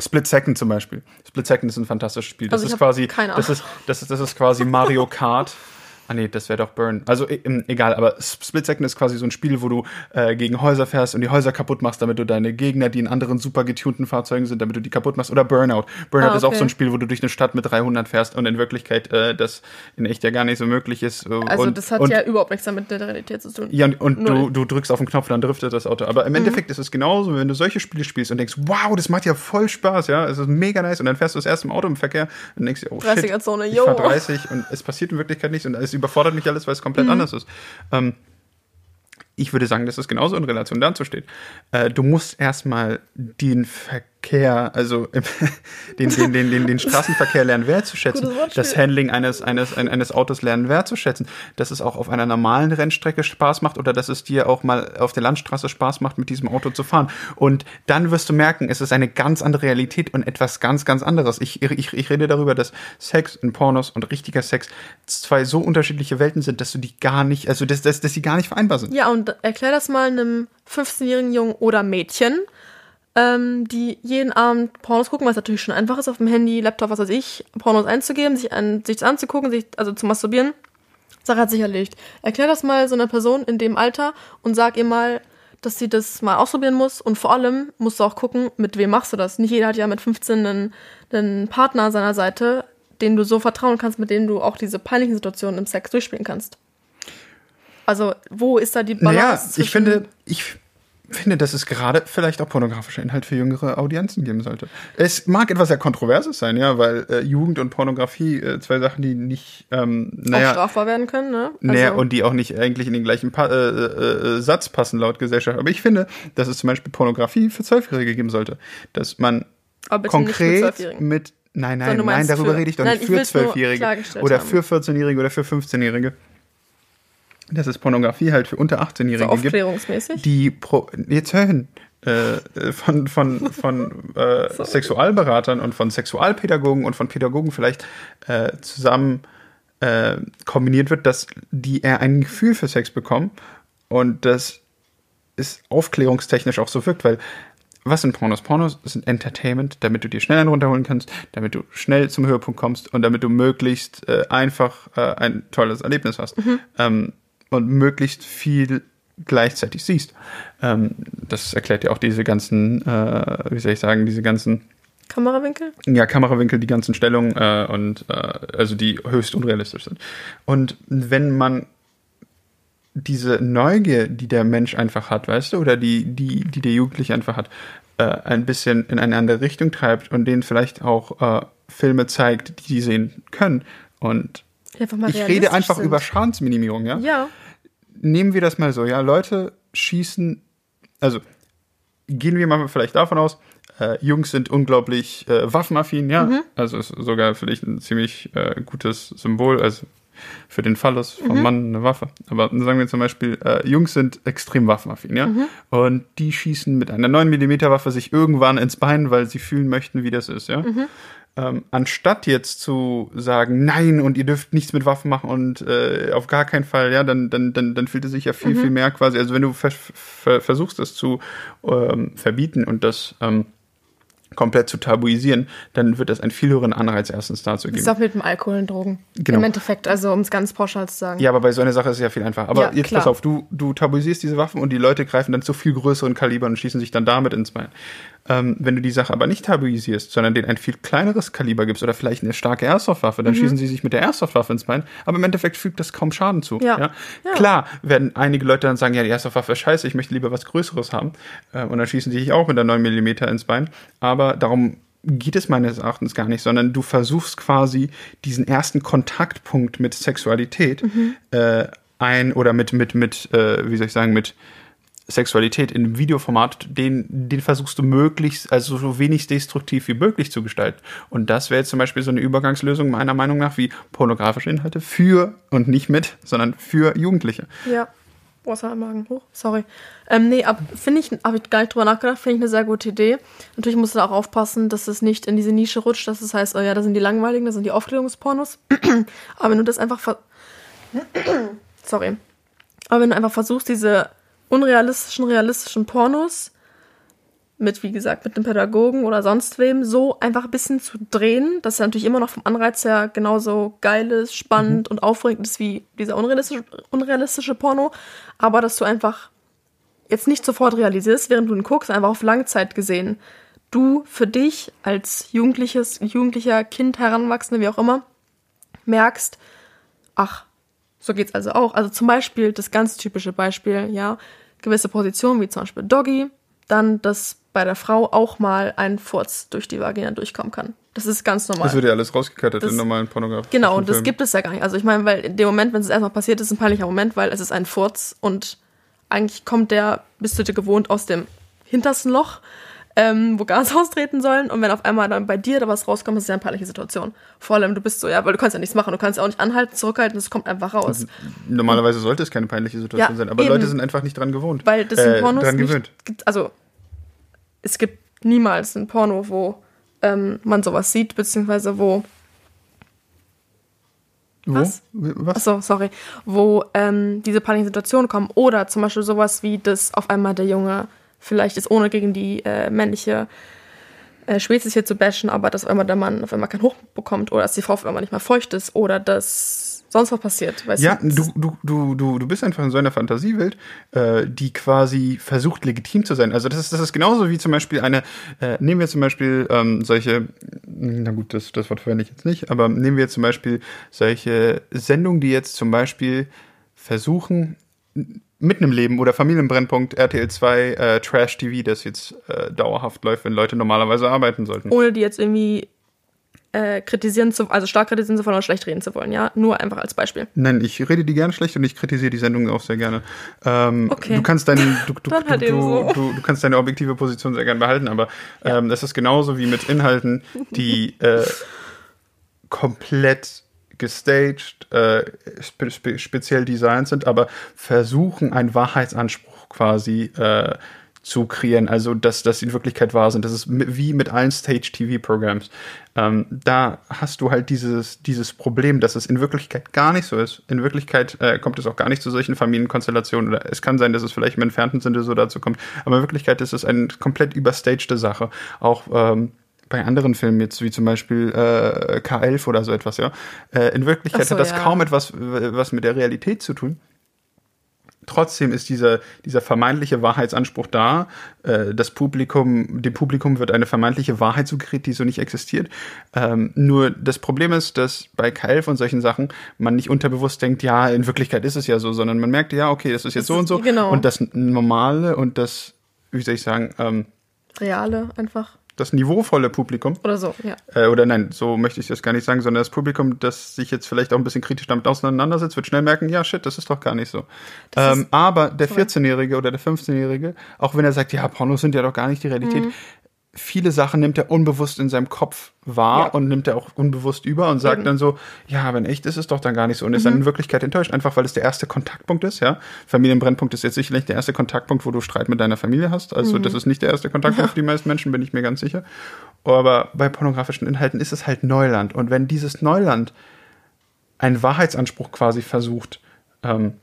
Split Second zum Beispiel. Split Second ist ein fantastisches Spiel. Das Also ist quasi, das ist, das ist, das ist quasi Mario Kart. Ah nee, das wäre doch Burn. Also e- egal, aber Split Second ist quasi so ein Spiel, wo du äh, gegen Häuser fährst und die Häuser kaputt machst, damit du deine Gegner, die in anderen super getunten Fahrzeugen sind, damit du die kaputt machst. Oder Burnout. Burnout Ah, ist auch okay. so ein Spiel, wo du durch eine Stadt mit 300 fährst und in Wirklichkeit äh, das in echt ja gar nicht so möglich ist. Äh, Also und, das hat und, ja überhaupt nichts damit mit der Realität zu tun. ja, und, und du. Mhm. du drückst auf den Knopf, dann driftet das Auto. Aber im Endeffekt ist es genauso, wenn du solche Spiele spielst und denkst, wow, das macht ja voll Spaß, ja, es ist mega nice. Und dann fährst du das erste Mal Auto im Verkehr und denkst dir, oh shit, 30er-Zone, ich fahr 30 und es passiert in Wirklichkeit nichts und es überfordert mich alles, weil es komplett Mhm. anders ist. Ähm, ich würde sagen, dass es genauso in Relation dazu steht. Äh, du musst erstmal den Verkehr, also den, den, den, den, den Straßenverkehr lernen wertzuschätzen, das Handling eines, eines, eines Autos lernen wertzuschätzen, dass es auch auf einer normalen Rennstrecke Spaß macht oder dass es dir auch mal auf der Landstraße Spaß macht, mit diesem Auto zu fahren. Und dann wirst du merken, es ist eine ganz andere Realität und etwas ganz, ganz anderes. Ich, ich, ich rede darüber, dass Sex in Pornos und richtiger Sex zwei so unterschiedliche Welten sind, dass du die gar nicht, also dass, dass, dass sie gar nicht vereinbar sind. Ja, und erklär das mal einem 15-jährigen Jungen oder Mädchen, ähm, die jeden Abend Pornos gucken, was natürlich schon einfach ist, auf dem Handy, Laptop, was weiß ich, Pornos einzugeben, sich, an, sich anzugucken, sich, also zu masturbieren. Sache hat sich erledigt. Erklär das mal so einer Person in dem Alter und sag ihr mal, dass sie das mal ausprobieren muss und vor allem musst du auch gucken, mit wem machst du das. Nicht jeder hat ja mit 15 einen, einen Partner an seiner Seite, den du so vertrauen kannst, mit dem du auch diese peinlichen Situationen im Sex durchspielen kannst. Also, wo ist da die Balance? Naja, ich finde, ich finde, dass es gerade vielleicht auch pornografischer Inhalt für jüngere Audienzen geben sollte. Es mag etwas sehr Kontroverses sein, ja, weil äh, Jugend und Pornografie äh, zwei Sachen, die nicht, ähm, naja, auch strafbar werden können, ne? Also naja, und die auch nicht eigentlich in den gleichen pa äh, äh, äh, Satz passen laut Gesellschaft. Aber ich finde, dass es zum Beispiel Pornografie für Zwölfjährige geben sollte, dass man konkret mit Nein, nein, nein, darüber rede ich doch nein, nicht. Für Zwölfjährige oder für 14-Jährige oder für 15-Jährige dass es Pornografie halt für unter 18-Jährige so gibt. Die Pro jetzt hören äh, von, von, von äh, Sexualberatern und von Sexualpädagogen und von Pädagogen vielleicht äh, zusammen äh, kombiniert wird, dass die eher ein Gefühl für Sex bekommen und das ist aufklärungstechnisch auch so wirkt, weil was sind Pornos? Pornos sind Entertainment, damit du dir schnell einen runterholen kannst, damit du schnell zum Höhepunkt kommst und damit du möglichst äh, einfach äh, ein tolles Erlebnis hast. Mhm. Ähm, und möglichst viel gleichzeitig siehst. Ähm, das erklärt ja auch diese ganzen, äh, wie soll ich sagen, diese ganzen Kamerawinkel? Ja, Kamerawinkel, die ganzen Stellungen äh, und äh, also die höchst unrealistisch sind. Und wenn man diese Neugier, die der Mensch einfach hat, weißt du, oder die, die, die der Jugendliche einfach hat, äh, ein bisschen in eine andere Richtung treibt und denen vielleicht auch äh, Filme zeigt, die sie sehen können und ich rede einfach sind. über Schadensminimierung, ja? Ja. Nehmen wir das mal so, ja. Leute schießen, also gehen wir mal vielleicht davon aus, äh, Jungs sind unglaublich äh, waffenaffin, ja. Mhm. Also ist sogar vielleicht ein ziemlich äh, gutes Symbol, also für den Phallus vom mhm. Mann eine Waffe. Aber sagen wir zum Beispiel, äh, Jungs sind extrem waffenaffin, ja. Mhm. Und die schießen mit einer 9 mm Waffe sich irgendwann ins Bein, weil sie fühlen möchten, wie das ist, ja. Ähm, anstatt jetzt zu sagen, nein, und ihr dürft nichts mit Waffen machen und äh, auf gar keinen Fall, ja, dann, dann, dann, dann fühlt es sich ja viel, mhm. viel mehr quasi, also wenn du vers versuchst, das zu ähm, verbieten und das ähm, komplett zu tabuisieren, dann wird das einen viel höheren Anreiz erstens dazu geben. Das ist auch mit dem Alkohol und Drogen. Genau. Im Endeffekt, also um es ganz pauschal zu sagen. Ja, aber bei so einer Sache ist es ja viel einfacher. Aber ja, jetzt klar. pass auf, du, du tabuisierst diese Waffen und die Leute greifen dann zu viel größeren Kalibern und schießen sich dann damit ins Bein. Ähm, wenn du die Sache aber nicht tabuisierst, sondern denen ein viel kleineres Kaliber gibst oder vielleicht eine starke Airsoft-Waffe, dann mhm. schießen sie sich mit der Airsoft-Waffe ins Bein. Aber im Endeffekt fügt das kaum Schaden zu. Ja. ja? ja. Klar werden einige Leute dann sagen, ja, die Airsoft-Waffe ist scheiße, ich möchte lieber was Größeres haben. Äh, und dann schießen sie sich auch mit der 9 mm ins Bein. Aber darum geht es meines Erachtens gar nicht, sondern du versuchst quasi diesen ersten Kontaktpunkt mit Sexualität mhm. äh, ein oder mit, mit, mit, äh, wie soll ich sagen, mit Sexualität in einem Videoformat, den, den versuchst du möglichst, also so wenig destruktiv wie möglich zu gestalten. Und das wäre jetzt zum Beispiel so eine Übergangslösung meiner Meinung nach wie pornografische Inhalte für und nicht mit, sondern für Jugendliche. Ja. Wasser im Magen hoch, sorry. Ähm, nee, finde ich, habe ich gar nicht drüber nachgedacht, finde ich eine sehr gute Idee. Natürlich musst du da auch aufpassen, dass es nicht in diese Nische rutscht, dass es heißt, oh ja, das sind die langweiligen, das sind die Aufklärungspornos. Aber wenn du das einfach ver sorry. Aber wenn du einfach versuchst, diese unrealistischen, realistischen Pornos mit, wie gesagt, mit einem Pädagogen oder sonst wem, so einfach ein bisschen zu drehen, dass er natürlich immer noch vom Anreiz her genauso geil ist, spannend mhm. und aufregend ist wie dieser unrealistische, unrealistische Porno, aber dass du einfach jetzt nicht sofort realisierst, während du ihn guckst, einfach auf Langzeit gesehen, du für dich als jugendliches, jugendlicher Kind, Heranwachsende, wie auch immer, merkst, ach, so geht's also auch. Also zum Beispiel das ganz typische Beispiel, ja, gewisse Positionen wie zum Beispiel Doggy, dann, dass bei der Frau auch mal ein Furz durch die Vagina durchkommen kann. Das ist ganz normal. Das wird ja alles rausgekattet in normalen Pornografien. Genau, und das gibt es ja gar nicht. Also ich meine, weil in dem Moment, wenn es erstmal passiert, ist es ein peinlicher Moment, weil es ist ein Furz und eigentlich kommt der, bist du dir gewohnt, aus dem hintersten Loch. Ähm, wo Gas austreten sollen. Und wenn auf einmal dann bei dir da was rauskommt, ist es ja eine peinliche Situation. Vor allem, du bist so, ja, weil du kannst ja nichts machen. Du kannst ja auch nicht anhalten, zurückhalten, es kommt einfach raus. Normalerweise sollte es keine peinliche Situation Ja, sein, aber eben. Leute sind einfach nicht dran gewohnt. Weil das in äh, Pornos dran nicht gewöhnt. gibt. Also, es gibt niemals ein Porno, wo ähm, man sowas sieht, beziehungsweise wo Was? Was? Achso, sorry, wo ähm, diese peinlichen Situationen kommen. Oder zum Beispiel sowas wie, dass auf einmal der Junge vielleicht ist, ohne gegen die äh, männliche äh, Spezies hier zu bashen, aber dass auf einmal der Mann auf einmal keinen Hoch bekommt oder dass die Frau auf einmal nicht mehr feucht ist oder dass sonst was passiert. Weißt Ja, du, du, du, du, du, bist einfach in so einer Fantasiewelt, äh, die quasi versucht, legitim zu sein. Also das ist, das ist genauso wie zum Beispiel eine, äh, nehmen wir zum Beispiel ähm, solche, na gut, das, das Wort verwende ich jetzt nicht, aber nehmen wir zum Beispiel solche Sendungen, die jetzt zum Beispiel versuchen, mitten im Leben oder Familienbrennpunkt RTL 2 äh, Trash TV, das jetzt äh, dauerhaft läuft, wenn Leute normalerweise arbeiten sollten. ohne die jetzt irgendwie äh, kritisieren zu, also stark kritisieren zu wollen oder schlecht reden zu wollen, ja, nur einfach als Beispiel. Nein, ich rede die gerne schlecht und ich kritisiere die Sendung auch sehr gerne. Ähm, Okay. Du kannst deine, du, du, Dann halt du, eben du, so. du, du kannst deine objektive Position sehr gerne behalten, aber ähm, das ist genauso wie mit Inhalten, die äh, komplett gestaged, äh, spe spe speziell designt sind, aber versuchen, einen Wahrheitsanspruch quasi äh, zu kreieren, also dass das in Wirklichkeit wahr sind. Das ist wie mit allen Stage-TV-Programms. Ähm, da hast du halt dieses, dieses Problem, dass es in Wirklichkeit gar nicht so ist. In Wirklichkeit äh, kommt es auch gar nicht zu solchen Familienkonstellationen oder es kann sein, dass es vielleicht im entfernten Sinne so dazu kommt, aber in Wirklichkeit ist es eine komplett überstagte Sache. Auch ähm, bei anderen Filmen jetzt, wie zum Beispiel äh, K11 oder so etwas, ja. Äh, in Wirklichkeit so, hat das ja. kaum etwas, was mit der Realität zu tun. Trotzdem ist dieser, dieser vermeintliche Wahrheitsanspruch da. Äh, das Publikum, dem Publikum wird eine vermeintliche Wahrheit suggeriert, die so nicht existiert. Ähm, nur das Problem ist, dass bei K11 und solchen Sachen man nicht unterbewusst denkt, ja, in Wirklichkeit ist es ja so, sondern man merkt, ja, okay, das ist jetzt Das so und so. genau. Und das Normale und das, wie soll ich sagen, ähm, Reale einfach. Das niveauvolle Publikum, Oder so, ja. äh, oder nein, so möchte ich das gar nicht sagen, sondern das Publikum, das sich jetzt vielleicht auch ein bisschen kritisch damit auseinandersetzt, wird schnell merken, ja, shit, das ist doch gar nicht so. Ähm, aber der Sorry. 14-Jährige oder der 15-Jährige, auch wenn er sagt, ja, Pornos sind ja doch gar nicht die Realität, Mhm. Viele Sachen nimmt er unbewusst in seinem Kopf wahr Ja. und nimmt er auch unbewusst über und sagt. Mhm. dann so, ja, in echt ist es doch dann gar nicht so und ist dann in Wirklichkeit enttäuscht, einfach weil es der erste Kontaktpunkt ist, ja. Familienbrennpunkt ist jetzt sicherlich der erste Kontaktpunkt, wo du Streit mit deiner Familie hast, also Mhm. das ist nicht der erste Kontaktpunkt für die meisten Menschen, bin ich mir ganz sicher. Aber bei pornografischen Inhalten ist es halt Neuland und wenn dieses Neuland einen Wahrheitsanspruch quasi versucht, ähm,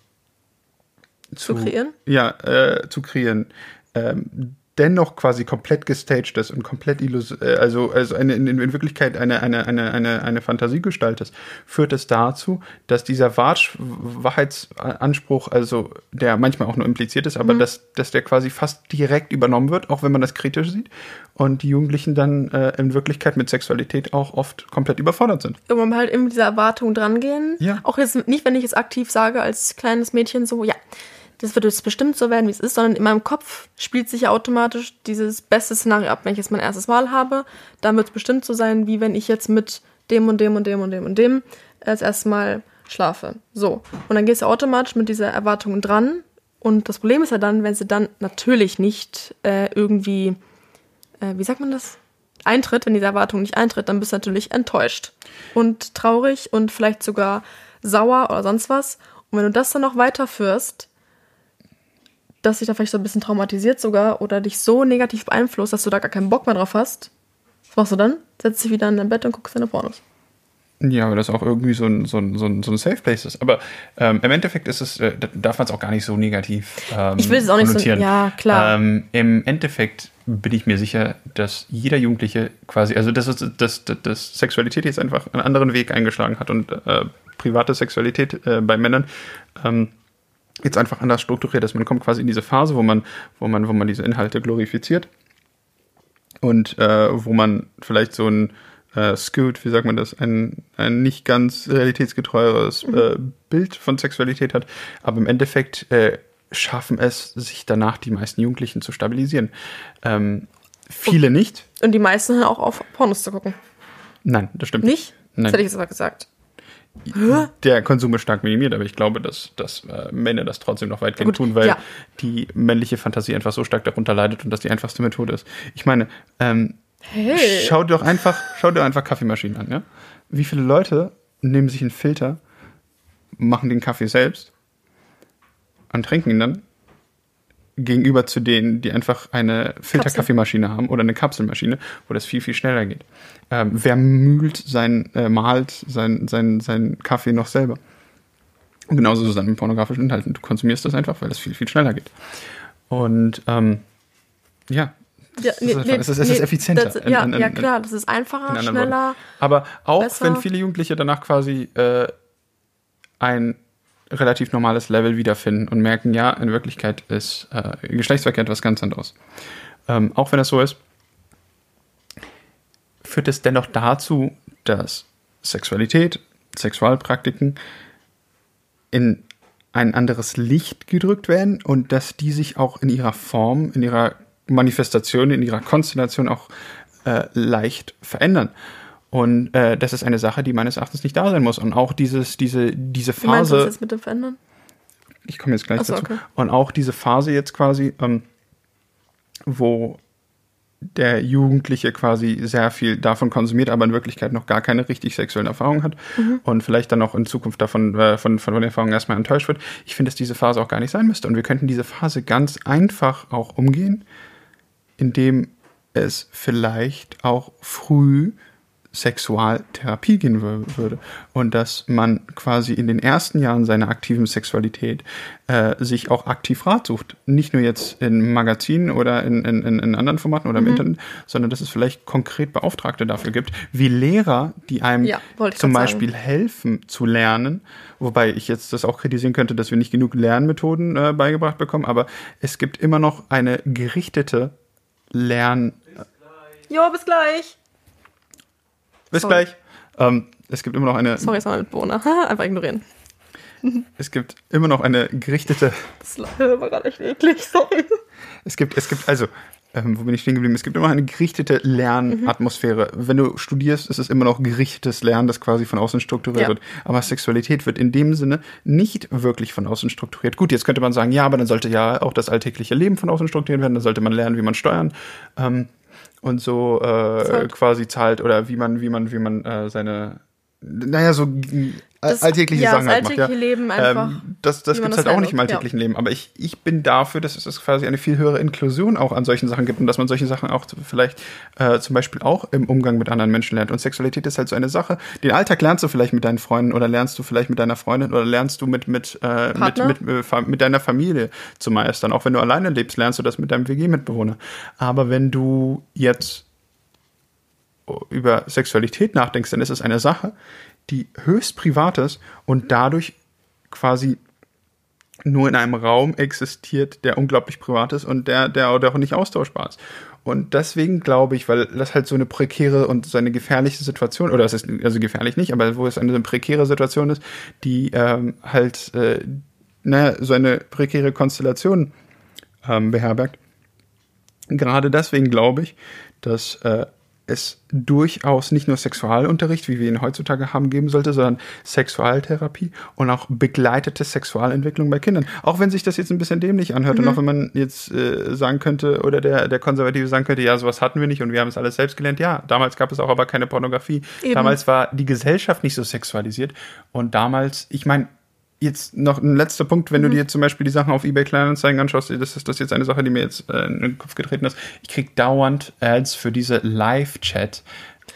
Zu kreieren? Ja, äh, zu kreieren. Ähm, dennoch quasi komplett gestaged ist und komplett illus äh, also, also eine, in, in Wirklichkeit eine, eine, eine, eine, eine Fantasiegestalt ist, führt es dazu, dass dieser Wahrsch Wahrheitsanspruch, also der manchmal auch nur impliziert ist, aber dass, dass der quasi fast direkt übernommen wird, auch wenn man das kritisch sieht, und die Jugendlichen dann äh, in Wirklichkeit mit Sexualität auch oft komplett überfordert sind. Irgendwann halt immer mit dieser Erwartung drangehen. Ja. Auch jetzt nicht, wenn ich jetzt aktiv sage als kleines Mädchen so, ja, das wird jetzt bestimmt so werden, wie es ist, sondern in meinem Kopf spielt sich ja automatisch dieses beste Szenario ab. Wenn ich jetzt mein erstes Mal habe, dann wird es bestimmt so sein, wie wenn ich jetzt mit dem und dem und dem und dem und dem als erstes Mal schlafe. So. Und dann gehst du automatisch mit dieser Erwartung dran. Und das Problem ist ja dann, wenn sie dann natürlich nicht äh, irgendwie, äh, wie sagt man das? Eintritt, wenn diese Erwartung nicht eintritt, dann bist du natürlich enttäuscht und traurig und vielleicht sogar sauer oder sonst was. Und wenn du das dann noch weiterführst, dass dich da vielleicht so ein bisschen traumatisiert sogar oder dich so negativ beeinflusst, dass du da gar keinen Bock mehr drauf hast, was machst du dann? Setzt dich wieder in dein Bett und guckst deine Pornos. Ja, aber das auch irgendwie so ein, so ein, so ein, so ein Safe Place ist. Aber ähm, im Endeffekt ist es, äh, da darf man es auch gar nicht so negativ ähm, Ich will es auch nicht so- ja, klar. Ähm, Im Endeffekt bin ich mir sicher, dass jeder Jugendliche quasi, also dass, dass, dass, dass Sexualität jetzt einfach einen anderen Weg eingeschlagen hat und äh, private Sexualität äh, bei Männern ähm, jetzt einfach anders strukturiert ist. Man kommt quasi in diese Phase, wo man, wo man, wo man diese Inhalte glorifiziert und äh, wo man vielleicht so ein äh, Scoot, wie sagt man das, ein, ein nicht ganz realitätsgetreueres äh, Bild von Sexualität hat, aber im Endeffekt äh, schaffen es sich danach die meisten Jugendlichen zu stabilisieren. Ähm, viele nicht. Und die meisten hören auch auf, Pornos zu gucken. Nein, das stimmt Nicht? Nein. Das hätte ich jetzt aber gesagt. Der Konsum ist stark minimiert, aber ich glaube, dass, dass äh, Männer das trotzdem noch weitgehend Gut, tun, weil ja. die männliche Fantasie einfach so stark darunter leidet und das die einfachste Methode ist. Ich meine, ähm, Hey. schau dir doch einfach, schau dir einfach Kaffeemaschinen an, ja? Wie viele Leute nehmen sich einen Filter, machen den Kaffee selbst und trinken ihn dann gegenüber zu denen, die einfach eine Filterkaffeemaschine haben oder eine Kapselmaschine, wo das viel, viel schneller geht. Ähm, wer mühlt sein, äh, malt sein, sein, sein Kaffee noch selber? Und genauso ist es dann mit pornografischen Inhalten. Du konsumierst das einfach, weil das viel, viel schneller geht. Und ähm, ja, Ja, es ist, einfach, es ist, es ist nee, effizienter. das- ja, in- in- ja, klar, das ist einfacher, schneller. Worten. Aber auch besser. wenn viele Jugendliche danach quasi äh, ein relativ normales Level wiederfinden und merken, ja, in Wirklichkeit ist äh, Geschlechtsverkehr etwas ganz anderes. Ähm, auch wenn das so ist, führt es dennoch dazu, dass Sexualität, Sexualpraktiken in ein anderes Licht gedrückt werden und dass die sich auch in ihrer Form, in ihrer Manifestation, in ihrer Konstellation auch äh, leicht verändern. Und äh, das ist eine Sache, die meines Erachtens nicht da sein muss. Und auch dieses, diese, diese Wie meinst du Phase, jetzt mit dem Verändern? ich komme jetzt gleich so, dazu. okay. Und auch diese Phase jetzt quasi, ähm, wo der Jugendliche quasi sehr viel davon konsumiert, aber in Wirklichkeit noch gar keine richtig sexuellen Erfahrungen hat Mhm. und vielleicht dann auch in Zukunft davon äh, von, von den Erfahrungen erstmal enttäuscht wird. Ich finde, dass diese Phase auch gar nicht sein müsste. Und wir könnten diese Phase ganz einfach auch umgehen, indem es vielleicht auch früh Sexualtherapie gehen wür- würde. Und dass man quasi in den ersten Jahren seiner aktiven Sexualität äh, sich auch aktiv Rat sucht. Nicht nur jetzt in Magazinen oder in, in, in anderen Formaten oder im Internet, sondern dass es vielleicht konkret Beauftragte dafür gibt, wie Lehrer, die einem Ja, zum Beispiel helfen zu lernen, wobei ich jetzt das auch kritisieren könnte, dass wir nicht genug Lernmethoden äh, beigebracht bekommen, aber es gibt immer noch eine gerichtete Lern... Jo, bis gleich. Bis Sorry. gleich. Ähm, es gibt immer noch eine, Sorry, ist mein Mitbewohner. Einfach ignorieren. es gibt immer noch eine gerichtete, Das war gerade echt eklig, sorry. es gibt, es gibt, also, ähm, wo bin ich stehen geblieben? Es gibt immer noch eine gerichtete Lernatmosphäre. Wenn du studierst, ist es immer noch gerichtetes Lernen, das quasi von außen strukturiert Ja. wird. Aber Sexualität wird in dem Sinne nicht wirklich von außen strukturiert. Gut, jetzt könnte man sagen, ja, aber dann sollte ja auch das alltägliche Leben von außen strukturiert werden, dann sollte man lernen, wie man steuern ähm, und so äh, quasi zahlt oder wie man, wie man, wie man äh, seine naja, so Das- alltägliche ja, Sachen das halt macht. alltägliche Leben einfach, Ähm, das das gibt es halt auch nicht im lernt, ja. alltäglichen Leben. Aber ich, ich bin dafür, dass es quasi eine viel höhere Inklusion auch an solchen Sachen gibt und dass man solche Sachen auch vielleicht äh, zum Beispiel auch im Umgang mit anderen Menschen lernt. Und Sexualität ist halt so eine Sache. Den Alltag lernst du vielleicht mit deinen Freunden oder lernst du vielleicht mit deiner Freundin oder lernst du mit, mit, äh, mit, mit, äh, mit deiner Familie zu meistern. Auch wenn du alleine lebst, lernst du das mit deinem WG-Mitbewohner. Aber wenn du jetzt über Sexualität nachdenkst, dann ist es eine Sache, die höchst privat ist und dadurch quasi nur in einem Raum existiert, der unglaublich privat ist und der, der, auch nicht austauschbar ist. Und deswegen glaube ich, weil das halt so eine prekäre und so eine gefährliche Situation, oder es ist also gefährlich nicht, aber wo es eine prekäre Situation ist, die ähm, halt äh, ne, so eine prekäre Konstellation ähm, beherbergt. Gerade deswegen glaube ich, dass äh, es durchaus nicht nur Sexualunterricht, wie wir ihn heutzutage haben, geben sollte, sondern Sexualtherapie und auch begleitete Sexualentwicklung bei Kindern. Auch wenn sich das jetzt ein bisschen dämlich anhört und auch wenn man jetzt äh, sagen könnte oder der, der Konservative sagen könnte, ja, sowas hatten wir nicht und wir haben es alles selbst gelernt. Ja, damals gab es auch aber keine Pornografie. Eben. Damals war die Gesellschaft nicht so sexualisiert und damals, ich meine, Jetzt noch ein letzter Punkt, wenn du dir zum Beispiel die Sachen auf eBay Kleinanzeigen anschaust, das ist das jetzt eine Sache, die mir jetzt äh, in den Kopf getreten ist. Ich krieg dauernd Ads für diese Live-Chat.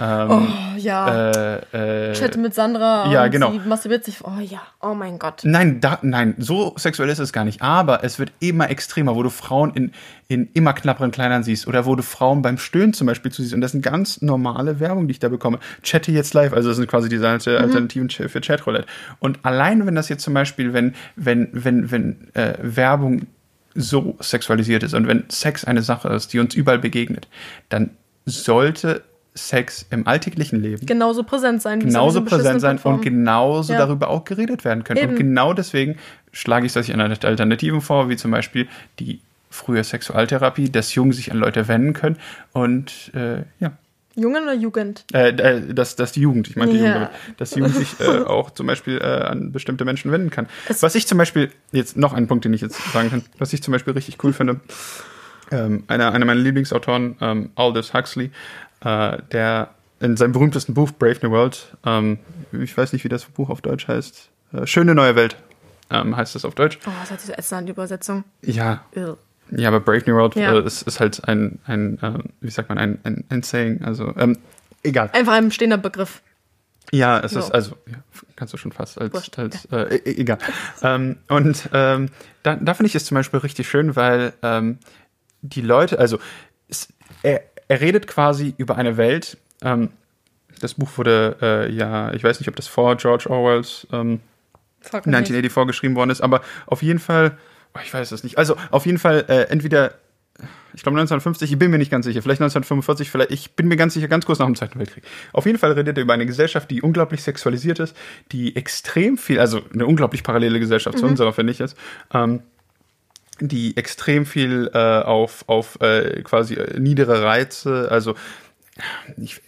Ähm, Oh, ja. äh, äh, Chat mit Sandra. ja, und genau. Sie masturbiert sich. Oh ja, oh mein Gott. Nein, da, nein, so sexuell ist es gar nicht. Aber es wird immer extremer, wo du Frauen in, in immer knapperen Kleidern siehst oder wo du Frauen beim Stöhnen zum Beispiel zu siehst. Und das sind ganz normale Werbung, die ich da bekomme. Chatte jetzt live, also das sind quasi diese alte- Alternativen Ch- für Chatroulette. Und allein wenn das jetzt zum Beispiel, wenn, wenn, wenn, wenn äh, Werbung so sexualisiert ist und wenn Sex eine Sache ist, die uns überall begegnet, dann sollte Sex im alltäglichen Leben Genauso präsent sein. wie es genauso präsent sein beschissenen und genauso Ja. darüber auch geredet werden können. Eben. Und genau deswegen schlage ich solche Alternativen vor, wie zum Beispiel die frühe Sexualtherapie, dass Jungen sich an Leute wenden können und äh, ja, Jungen oder Jugend? Äh, äh, dass, dass die Jugend, ich meine die Ja. Jugend, dass die Jugend sich äh, auch zum Beispiel äh, an bestimmte Menschen wenden kann. Es- was ich zum Beispiel, jetzt noch ein Punkt, den ich jetzt sagen kann, was ich zum Beispiel richtig cool finde, ähm, einer, einer meiner Lieblingsautoren, ähm, Aldous Huxley, äh, der in seinem berühmtesten Buch Brave New World, ähm, ich weiß nicht, wie das Buch auf Deutsch heißt, äh, Schöne neue Welt ähm, heißt das auf Deutsch. Oh, das hat sich an die Übersetzung. Ja, Ugh. ja, aber Brave New World Ja. äh, ist, ist halt ein, ein ähm, wie sagt man, ein, ein, ein Saying, also ähm, egal. Einfach ein stehender Begriff. Ja, es So. ist also ja, kannst du schon fast als, Wurscht. als äh, e- egal. ähm, und ähm, da, da finde ich es zum Beispiel richtig schön, weil ähm, die Leute, also es, er, er redet quasi über eine Welt. Ähm, das Buch wurde äh, ja, ich weiß nicht, ob das vor George Orwells ähm, Frag mich nicht. 1984 geschrieben worden ist, aber auf jeden Fall, oh, ich weiß es nicht. Also auf jeden Fall äh, entweder, ich glaube 1950, ich bin mir nicht ganz sicher, vielleicht 1945, vielleicht, ich bin mir ganz sicher, ganz kurz nach dem Zweiten Weltkrieg. Auf jeden Fall redet er über eine Gesellschaft, die unglaublich sexualisiert ist, die extrem viel, also eine unglaublich parallele Gesellschaft zu unserer, finde ich jetzt. Ähm, die extrem viel äh, auf, auf äh, quasi äh, niedere Reize, also ich,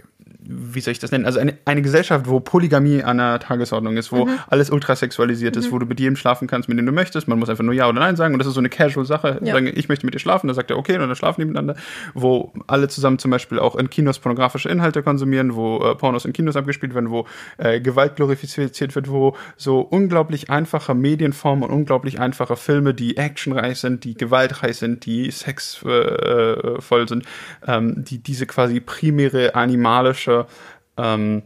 wie soll ich das nennen? Also eine, eine Gesellschaft, wo Polygamie an der Tagesordnung ist, wo alles ultrasexualisiert ist, wo du mit jedem schlafen kannst, mit dem du möchtest. Man muss einfach nur Ja oder Nein sagen und das ist so eine casual Sache. Ja. Sagen, ich möchte mit dir schlafen, dann sagt er okay und dann schlafen die miteinander. Wo alle zusammen zum Beispiel auch in Kinos pornografische Inhalte konsumieren, wo äh, Pornos in Kinos abgespielt werden, wo äh, Gewalt glorifiziert wird, wo so unglaublich einfache Medienformen und unglaublich einfache Filme, die actionreich sind, die gewaltreich sind, die sexvoll äh, sind, ähm, die diese quasi primäre animalische ähm,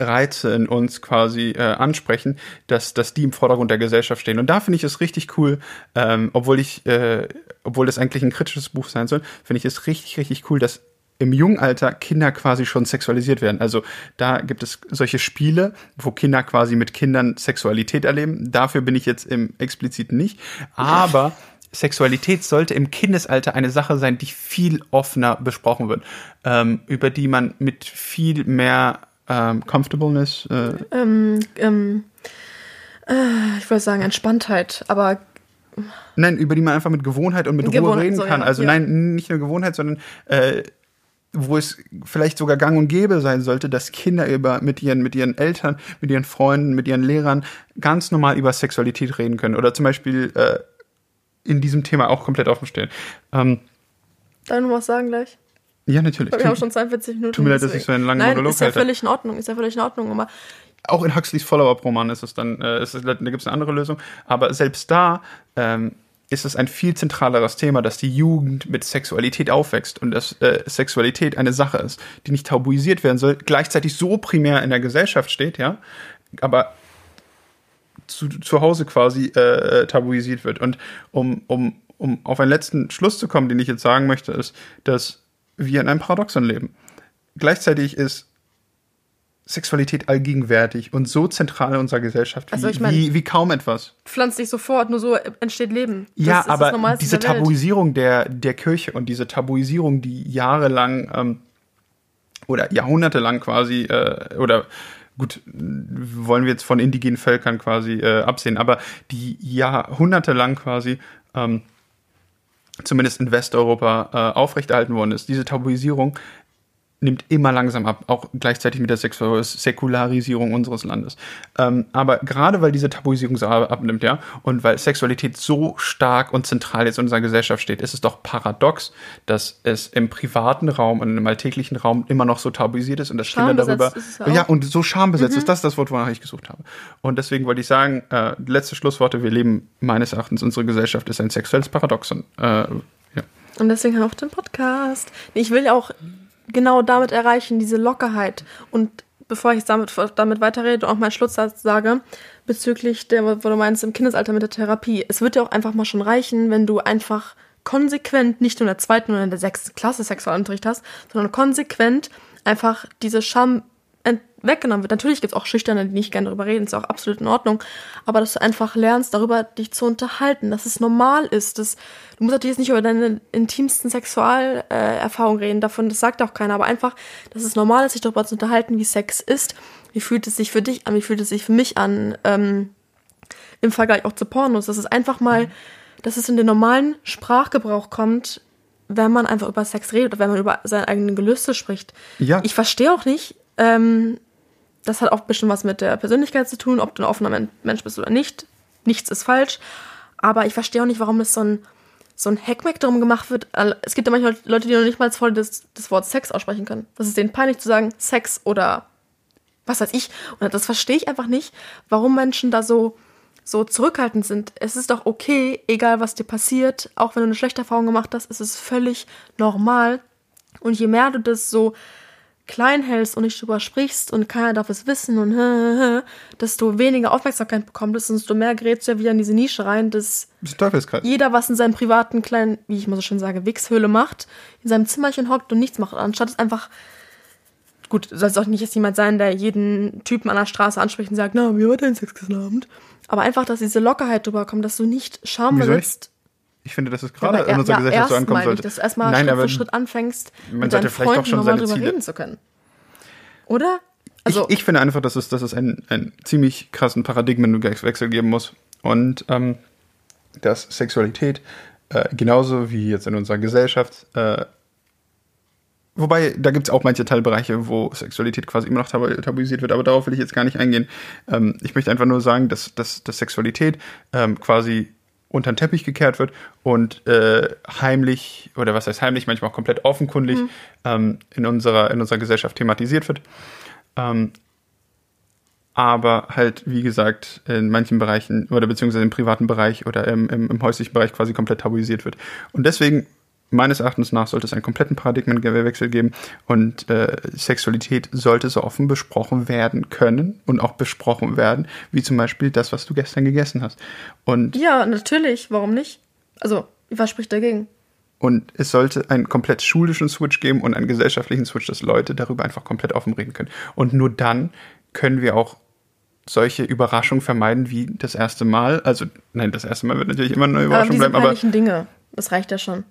Reize in uns quasi äh, ansprechen, dass, dass die im Vordergrund der Gesellschaft stehen. Und da finde ich es richtig cool, ähm, obwohl ich, äh, obwohl das eigentlich ein kritisches Buch sein soll, finde ich es richtig, richtig cool, dass im jungen Alter Kinder quasi schon sexualisiert werden. Also da gibt es solche Spiele, wo Kinder quasi mit Kindern Sexualität erleben. Dafür bin ich jetzt im expliziten nicht. Aber Sexualität sollte im Kindesalter eine Sache sein, die viel offener besprochen wird, ähm, über die man mit viel mehr ähm, Comfortableness, äh, Ähm, ähm, äh, ich wollte sagen Entspanntheit, aber nein, über die man einfach mit Gewohnheit und mit Ruhe Gewohnheit, reden so, kann. ja, also ja. nein, nicht nur Gewohnheit, sondern äh, wo es vielleicht sogar gang und gäbe sein sollte, dass Kinder über mit ihren mit ihren Eltern, mit ihren Freunden, mit ihren Lehrern ganz normal über Sexualität reden können oder zum Beispiel äh, in diesem Thema auch komplett offen stehen. Ähm, darf ich noch was sagen gleich? ja, natürlich. Wir haben schon 42 Minuten. tut mir leid, dass ich so einen langen Nein, Monolog ist ja halte. völlig in Ordnung, ist ja völlig in Ordnung, aber auch in Huxleys Follow-up-Roman ist es dann, äh, ist es, da gibt es eine andere Lösung. Aber selbst da ähm, ist es ein viel zentraleres Thema, dass die Jugend mit Sexualität aufwächst und dass äh, Sexualität eine Sache ist, die nicht tabuisiert werden soll, gleichzeitig so primär in der Gesellschaft steht, ja, aber zu, zu Hause quasi äh, tabuisiert wird. Und um, um, um auf einen letzten Schluss zu kommen, den ich jetzt sagen möchte, ist, dass wir in einem Paradoxon leben. Gleichzeitig ist Sexualität allgegenwärtig und so zentral in unserer Gesellschaft wie, Also ich mein- wie, wie kaum etwas. pflanzt dich sofort, nur so entsteht Leben. Das ja, aber diese der. Tabuisierung der, der Kirche und diese Tabuisierung, die jahrelang ähm, oder jahrhundertelang quasi, äh, oder gut, wollen wir jetzt von indigenen Völkern quasi äh, absehen, aber die jahrhundertelang quasi ähm, zumindest in Westeuropa äh, aufrechterhalten worden ist. Diese Tabuisierung nimmt immer langsam ab, auch gleichzeitig mit der Säkularisierung unseres Landes. Ähm, aber gerade weil diese Tabuisierung so abnimmt, ja, und weil Sexualität so stark und zentral jetzt in unserer Gesellschaft steht, ist es doch paradox, dass es im privaten Raum und im alltäglichen Raum immer noch so tabuisiert ist und dass Kinder darüber, ja und so schambesetzt ist das das Wort, wonach ich gesucht habe. Und deswegen wollte ich sagen, äh, letzte Schlussworte, wir leben meines Erachtens, unsere Gesellschaft ist ein sexuelles Paradoxon. Äh, ja. Und deswegen auch den Podcast. Ich will auch genau damit erreichen, diese Lockerheit. Und bevor ich damit, damit weiterrede und auch meinen Schlusssatz sage, bezüglich der, wo du meinst, im Kindesalter mit der Therapie. Es wird ja auch einfach mal schon reichen, wenn du einfach konsequent nicht nur in der zweiten oder in der sechsten Klasse Sexualunterricht hast, sondern konsequent einfach diese Scham weggenommen wird. Natürlich gibt es auch Schüchterne, die nicht gerne darüber reden, ist auch absolut in Ordnung. Aber dass du einfach lernst, darüber dich zu unterhalten, dass es normal ist. Dass, du musst natürlich jetzt nicht über deine intimsten Sexualerfahrungen äh, reden, davon, das sagt auch keiner, aber einfach, dass es normal ist, sich darüber zu unterhalten, wie Sex ist. Wie fühlt es sich für dich an, wie fühlt es sich für mich an, ähm, im Vergleich auch zu Pornos. Dass es einfach mal, dass es in den normalen Sprachgebrauch kommt, wenn man einfach über Sex redet oder wenn man über seine eigenen Gelüste spricht. Ja. Ich verstehe auch nicht, ähm, das hat auch ein bisschen was mit der Persönlichkeit zu tun, ob du ein offener Men- Mensch bist oder nicht. Nichts ist falsch. Aber ich verstehe auch nicht, warum es so ein, so ein Hackmack darum gemacht wird. Es gibt ja manchmal Leute, die noch nicht mal voll das, das Wort Sex aussprechen können. Das ist denen peinlich zu sagen, Sex oder was weiß ich. Und das verstehe ich einfach nicht, warum Menschen da so, so zurückhaltend sind. Es ist doch okay, egal was dir passiert, auch wenn du eine schlechte Erfahrung gemacht hast, es ist völlig normal. Und je mehr du das so klein hältst und nicht drüber sprichst und keiner darf es wissen und desto weniger Aufmerksamkeit bekommt es und desto mehr gerätst du ja wieder in diese Nische rein, dass jeder was in seinem privaten kleinen, wie ich mal so schön sage, Wichshöhle macht, in seinem Zimmerchen hockt und nichts macht, anstatt es einfach gut, soll es auch nicht jetzt jemand sein, der jeden Typen an der Straße anspricht und sagt, na, wie war dein Sex gestern Abend? Aber einfach, dass diese Lockerheit drüber kommt, dass du nicht Wieso schambesetzt Ich finde, dass es ja, gerade aber in er- unserer ja, Gesellschaft so ankommen meine ich, sollte. dass du erstmal Nein, Schritt aber für Schritt anfängst, man mit sollte vielleicht Freunden schon seine drüber Ziele- reden zu können. Oder? Also, ich, ich finde einfach, dass es, dass es einen, einen ziemlich krassen Paradigmenwechsel geben muss. Und ähm, dass Sexualität äh, genauso wie jetzt in unserer Gesellschaft, äh, wobei da gibt es auch manche Teilbereiche, wo Sexualität quasi immer noch tabu tabuisiert wird, aber darauf will ich jetzt gar nicht eingehen. Ähm, ich möchte einfach nur sagen, dass, dass, dass Sexualität ähm, quasi unter den Teppich gekehrt wird und äh, heimlich, oder was heißt heimlich, manchmal auch komplett offenkundig ähm, in, unserer, in unserer Gesellschaft thematisiert wird. Ähm, aber halt, wie gesagt, in manchen Bereichen oder beziehungsweise im privaten Bereich oder im, im, im häuslichen Bereich quasi komplett tabuisiert wird. Und deswegen, meines Erachtens nach, sollte es einen kompletten Paradigmenwechsel geben und äh, Sexualität sollte so offen besprochen werden können und auch besprochen werden, wie zum Beispiel das, was du gestern gegessen hast. Und ja, natürlich, warum nicht? Also, was spricht dagegen? Und es sollte einen komplett schulischen Switch geben und einen gesellschaftlichen Switch, dass Leute darüber einfach komplett offen reden können. Und nur dann können wir auch solche Überraschungen vermeiden wie das erste Mal. Also, nein, das erste Mal wird natürlich immer eine Aber Überraschung diese bleiben, aber Dinge, das reicht ja schon.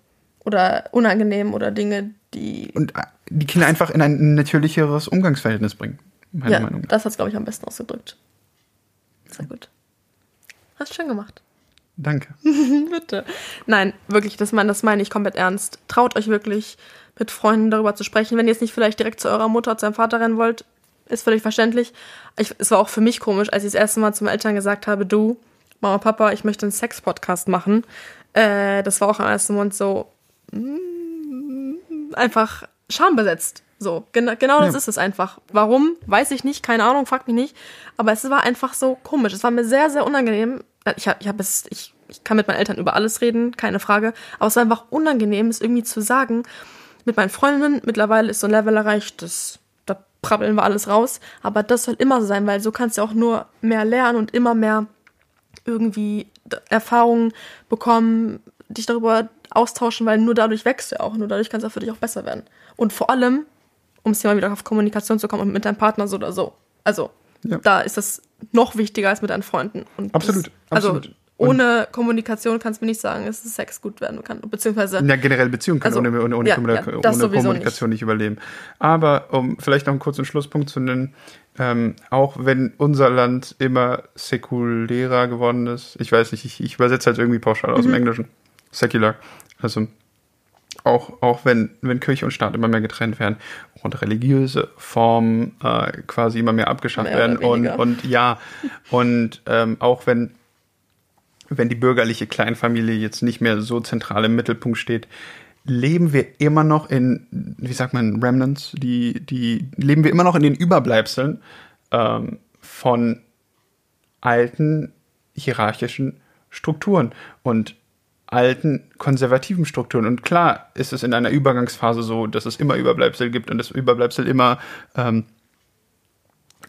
Oder unangenehm oder Dinge, die. und äh, die Kinder einfach in ein natürlicheres Umgangsverhältnis bringen. Meine ja, Meinung. nach. das hat's glaube ich, am besten ausgedrückt. Sehr gut. Hast schön gemacht. Danke. Bitte. Nein, wirklich, das meine, das meine ich komplett ernst. Traut euch wirklich, mit Freunden darüber zu sprechen. Wenn ihr jetzt nicht vielleicht direkt zu eurer Mutter, zu eurem Vater rennen wollt, ist völlig verständlich. Ich, es war auch für mich komisch, als ich das erste Mal zum Eltern gesagt habe, du, Mama, Papa, ich möchte einen Sex-Podcast machen. Äh, das war auch am ersten Moment so einfach schambesetzt. So, genau, genau das Ja. ist es einfach. Warum? Weiß ich nicht, keine Ahnung, fragt mich nicht. Aber es war einfach so komisch. Es war mir sehr, sehr unangenehm. Ich, hab, ich, hab es, ich, ich kann mit meinen Eltern über alles reden, keine Frage. Aber es war einfach unangenehm, es irgendwie zu sagen. Mit meinen Freundinnen mittlerweile ist so ein Level erreicht, das, da prabbeln wir alles raus. Aber das soll immer so sein, weil so kannst du auch nur mehr lernen und immer mehr irgendwie Erfahrungen bekommen, dich darüber austauschen, weil nur dadurch wächst du auch, nur dadurch kann es auch für dich auch besser werden. Und vor allem, um es hier mal wieder auf Kommunikation zu kommen und mit deinem Partner so oder so. Also, Ja. da ist das noch wichtiger als mit deinen Freunden. Und Absolut, Das, also, absolut. Ohne Kommunikation kannst du mir nicht sagen, dass Sex gut werden kann. Beziehungsweise, Ja, generell Beziehungen können Also, ohne, ohne, ohne, ja, Kommunika- ja, ohne Kommunikation nicht. überleben. Aber um vielleicht noch einen kurzen Schlusspunkt zu nennen, ähm, auch wenn unser Land immer säkulärer geworden ist, ich weiß nicht, ich, ich übersetze halt irgendwie pauschal aus Mhm. dem Englischen, secular, also auch, auch wenn, wenn Kirche und Staat immer mehr getrennt werden und religiöse Formen äh, quasi immer mehr abgeschafft Mehr werden und, und ja, und ähm, auch wenn wenn die bürgerliche Kleinfamilie jetzt nicht mehr so zentral im Mittelpunkt steht, leben wir immer noch in, wie sagt man, Remnants, die, die leben wir immer noch in den Überbleibseln ähm, von alten hierarchischen Strukturen. Und alten konservativen Strukturen. Und klar ist es in einer Übergangsphase so, dass es immer Überbleibsel gibt und das Überbleibsel immer ähm,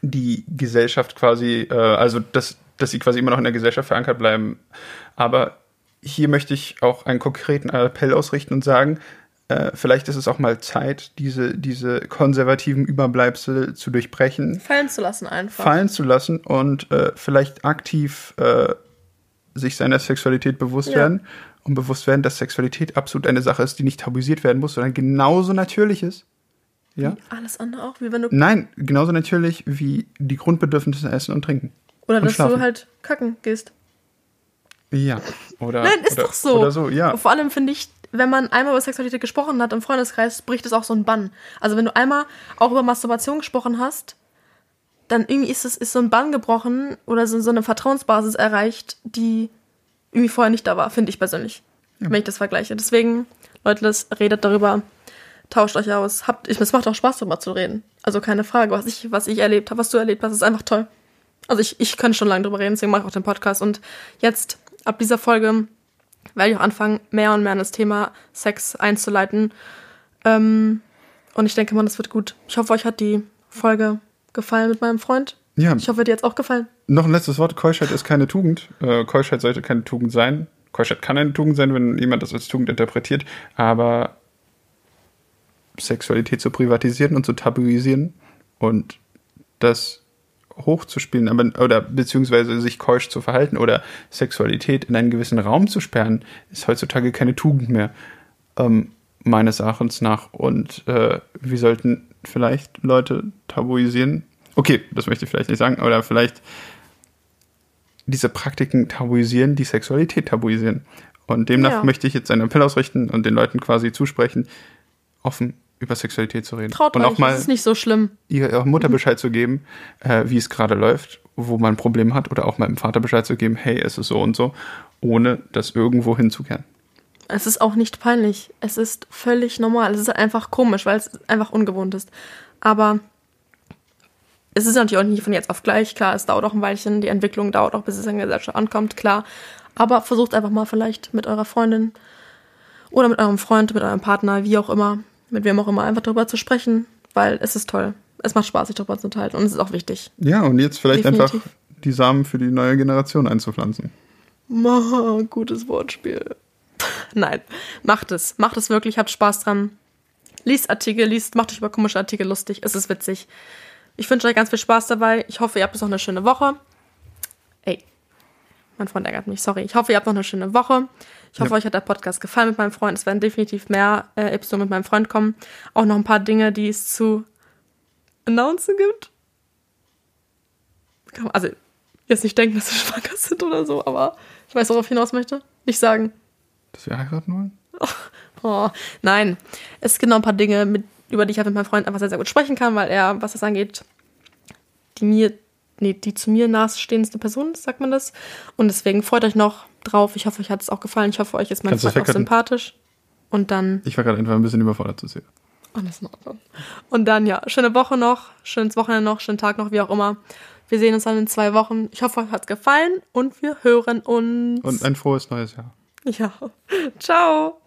die Gesellschaft quasi, äh, also dass, dass sie quasi immer noch in der Gesellschaft verankert bleiben. Aber hier möchte ich auch einen konkreten Appell ausrichten und sagen, äh, vielleicht ist es auch mal Zeit, diese, diese konservativen Überbleibsel zu durchbrechen, fallen zu lassen einfach. fallen zu lassen und äh, vielleicht aktiv äh, sich seiner Sexualität bewusst Ja. werden und bewusst werden, dass Sexualität absolut eine Sache ist, die nicht tabuisiert werden muss, sondern genauso natürlich ist. Ja? Alles andere auch, wie wenn du. Nein, genauso natürlich wie die Grundbedürfnisse Essen und Trinken. Oder und dass schlafen. du halt kacken gehst. Ja. Oder, Nein, ist oder, doch so. Oder so, ja. Vor allem finde ich, wenn man einmal über Sexualität gesprochen hat im Freundeskreis, bricht es auch so ein Bann. Also wenn du einmal auch über Masturbation gesprochen hast, dann irgendwie ist es ist so ein Bann gebrochen oder so, so eine Vertrauensbasis erreicht, die irgendwie vorher nicht da war, finde ich persönlich, ja. wenn ich das vergleiche. Deswegen, Leute, redet darüber, tauscht euch aus. Habt, ich, es macht auch Spaß, darüber zu reden. Also keine Frage, was ich, was ich erlebt habe, was du erlebt hast, ist einfach toll. Also ich, ich kann schon lange drüber reden, deswegen mache ich auch den Podcast. Und jetzt, ab dieser Folge, werde ich auch anfangen, mehr und mehr in das Thema Sex einzuleiten. Ähm, und ich denke mal, das wird gut. Ich hoffe, euch hat die Folge gefallen mit meinem Freund. Ja. Ich hoffe, dir hat auch gefallen. Noch ein letztes Wort. Keuschheit ist keine Tugend. Äh, Keuschheit sollte keine Tugend sein. Keuschheit kann eine Tugend sein, wenn jemand das als Tugend interpretiert. Aber Sexualität zu privatisieren und zu tabuisieren und das hochzuspielen, aber, oder beziehungsweise sich keusch zu verhalten oder Sexualität in einen gewissen Raum zu sperren, ist heutzutage keine Tugend mehr, ähm, meines Erachtens nach. Und äh, wir sollten vielleicht Leute tabuisieren. Okay, das möchte ich vielleicht nicht sagen, oder vielleicht diese Praktiken tabuisieren, die Sexualität tabuisieren. Und demnach ja. möchte ich jetzt einen Appell ausrichten und den Leuten quasi zusprechen, offen über Sexualität zu reden. Traut und auch mal, ist nicht so schlimm. Ihrer Mutter mhm. Bescheid zu geben, äh, wie es gerade läuft, wo man ein Problem hat, oder auch meinem Vater Bescheid zu geben, hey, es ist so und so, ohne das irgendwo hinzukehren. Es ist auch nicht peinlich. Es ist völlig normal. Es ist einfach komisch, weil es einfach ungewohnt ist. Aber es ist natürlich auch nicht von jetzt auf gleich. Klar, es dauert auch ein Weilchen. Die Entwicklung dauert auch, bis es in der Gesellschaft ankommt, klar. Aber versucht einfach mal vielleicht mit eurer Freundin oder mit eurem Freund, mit eurem Partner, wie auch immer, mit wem auch immer, einfach darüber zu sprechen, weil es ist toll. Es macht Spaß, sich darüber zu unterhalten und es ist auch wichtig. Ja, und jetzt vielleicht Definitiv. einfach die Samen für die neue Generation einzupflanzen. Ma, gutes Wortspiel. Nein, macht es. Macht es wirklich, habt Spaß dran. Liest Artikel, liest, macht euch über komische Artikel lustig. Es ist witzig. Ich wünsche euch ganz viel Spaß dabei. Ich hoffe, ihr habt noch eine schöne Woche. Ey, mein Freund ärgert mich, sorry. Ich hoffe, ihr habt noch eine schöne Woche. Ich hoffe, ja. euch hat der Podcast gefallen mit meinem Freund. Es werden definitiv mehr äh, Episoden mit meinem Freund kommen. Auch noch ein paar Dinge, die es zu announcen gibt. Also, jetzt nicht denken, dass wir schwanger sind oder so, aber ich weiß, worauf ich hinaus möchte. Nicht sagen. Dass wir heiraten wollen? Oh, oh, nein. Es gibt noch ein paar Dinge, mit, über die ich halt mit meinem Freund einfach sehr, sehr gut sprechen kann, weil er, was das angeht, die mir, nee, die zu mir nahestehendste Person ist, sagt man das. Und deswegen freut euch noch drauf. Ich hoffe, euch hat es auch gefallen. Ich hoffe, euch ist mein Freund auch sympathisch. Und dann. Ich war gerade einfach ein bisschen überfordert zu sehen. Alles in Ordnung. Und dann, ja, schöne Woche noch, schönes Wochenende noch, schönen Tag noch, wie auch immer. Wir sehen uns dann in zwei Wochen. Ich hoffe, euch hat es gefallen und wir hören uns. Und ein frohes neues Jahr. Ja. Ciao.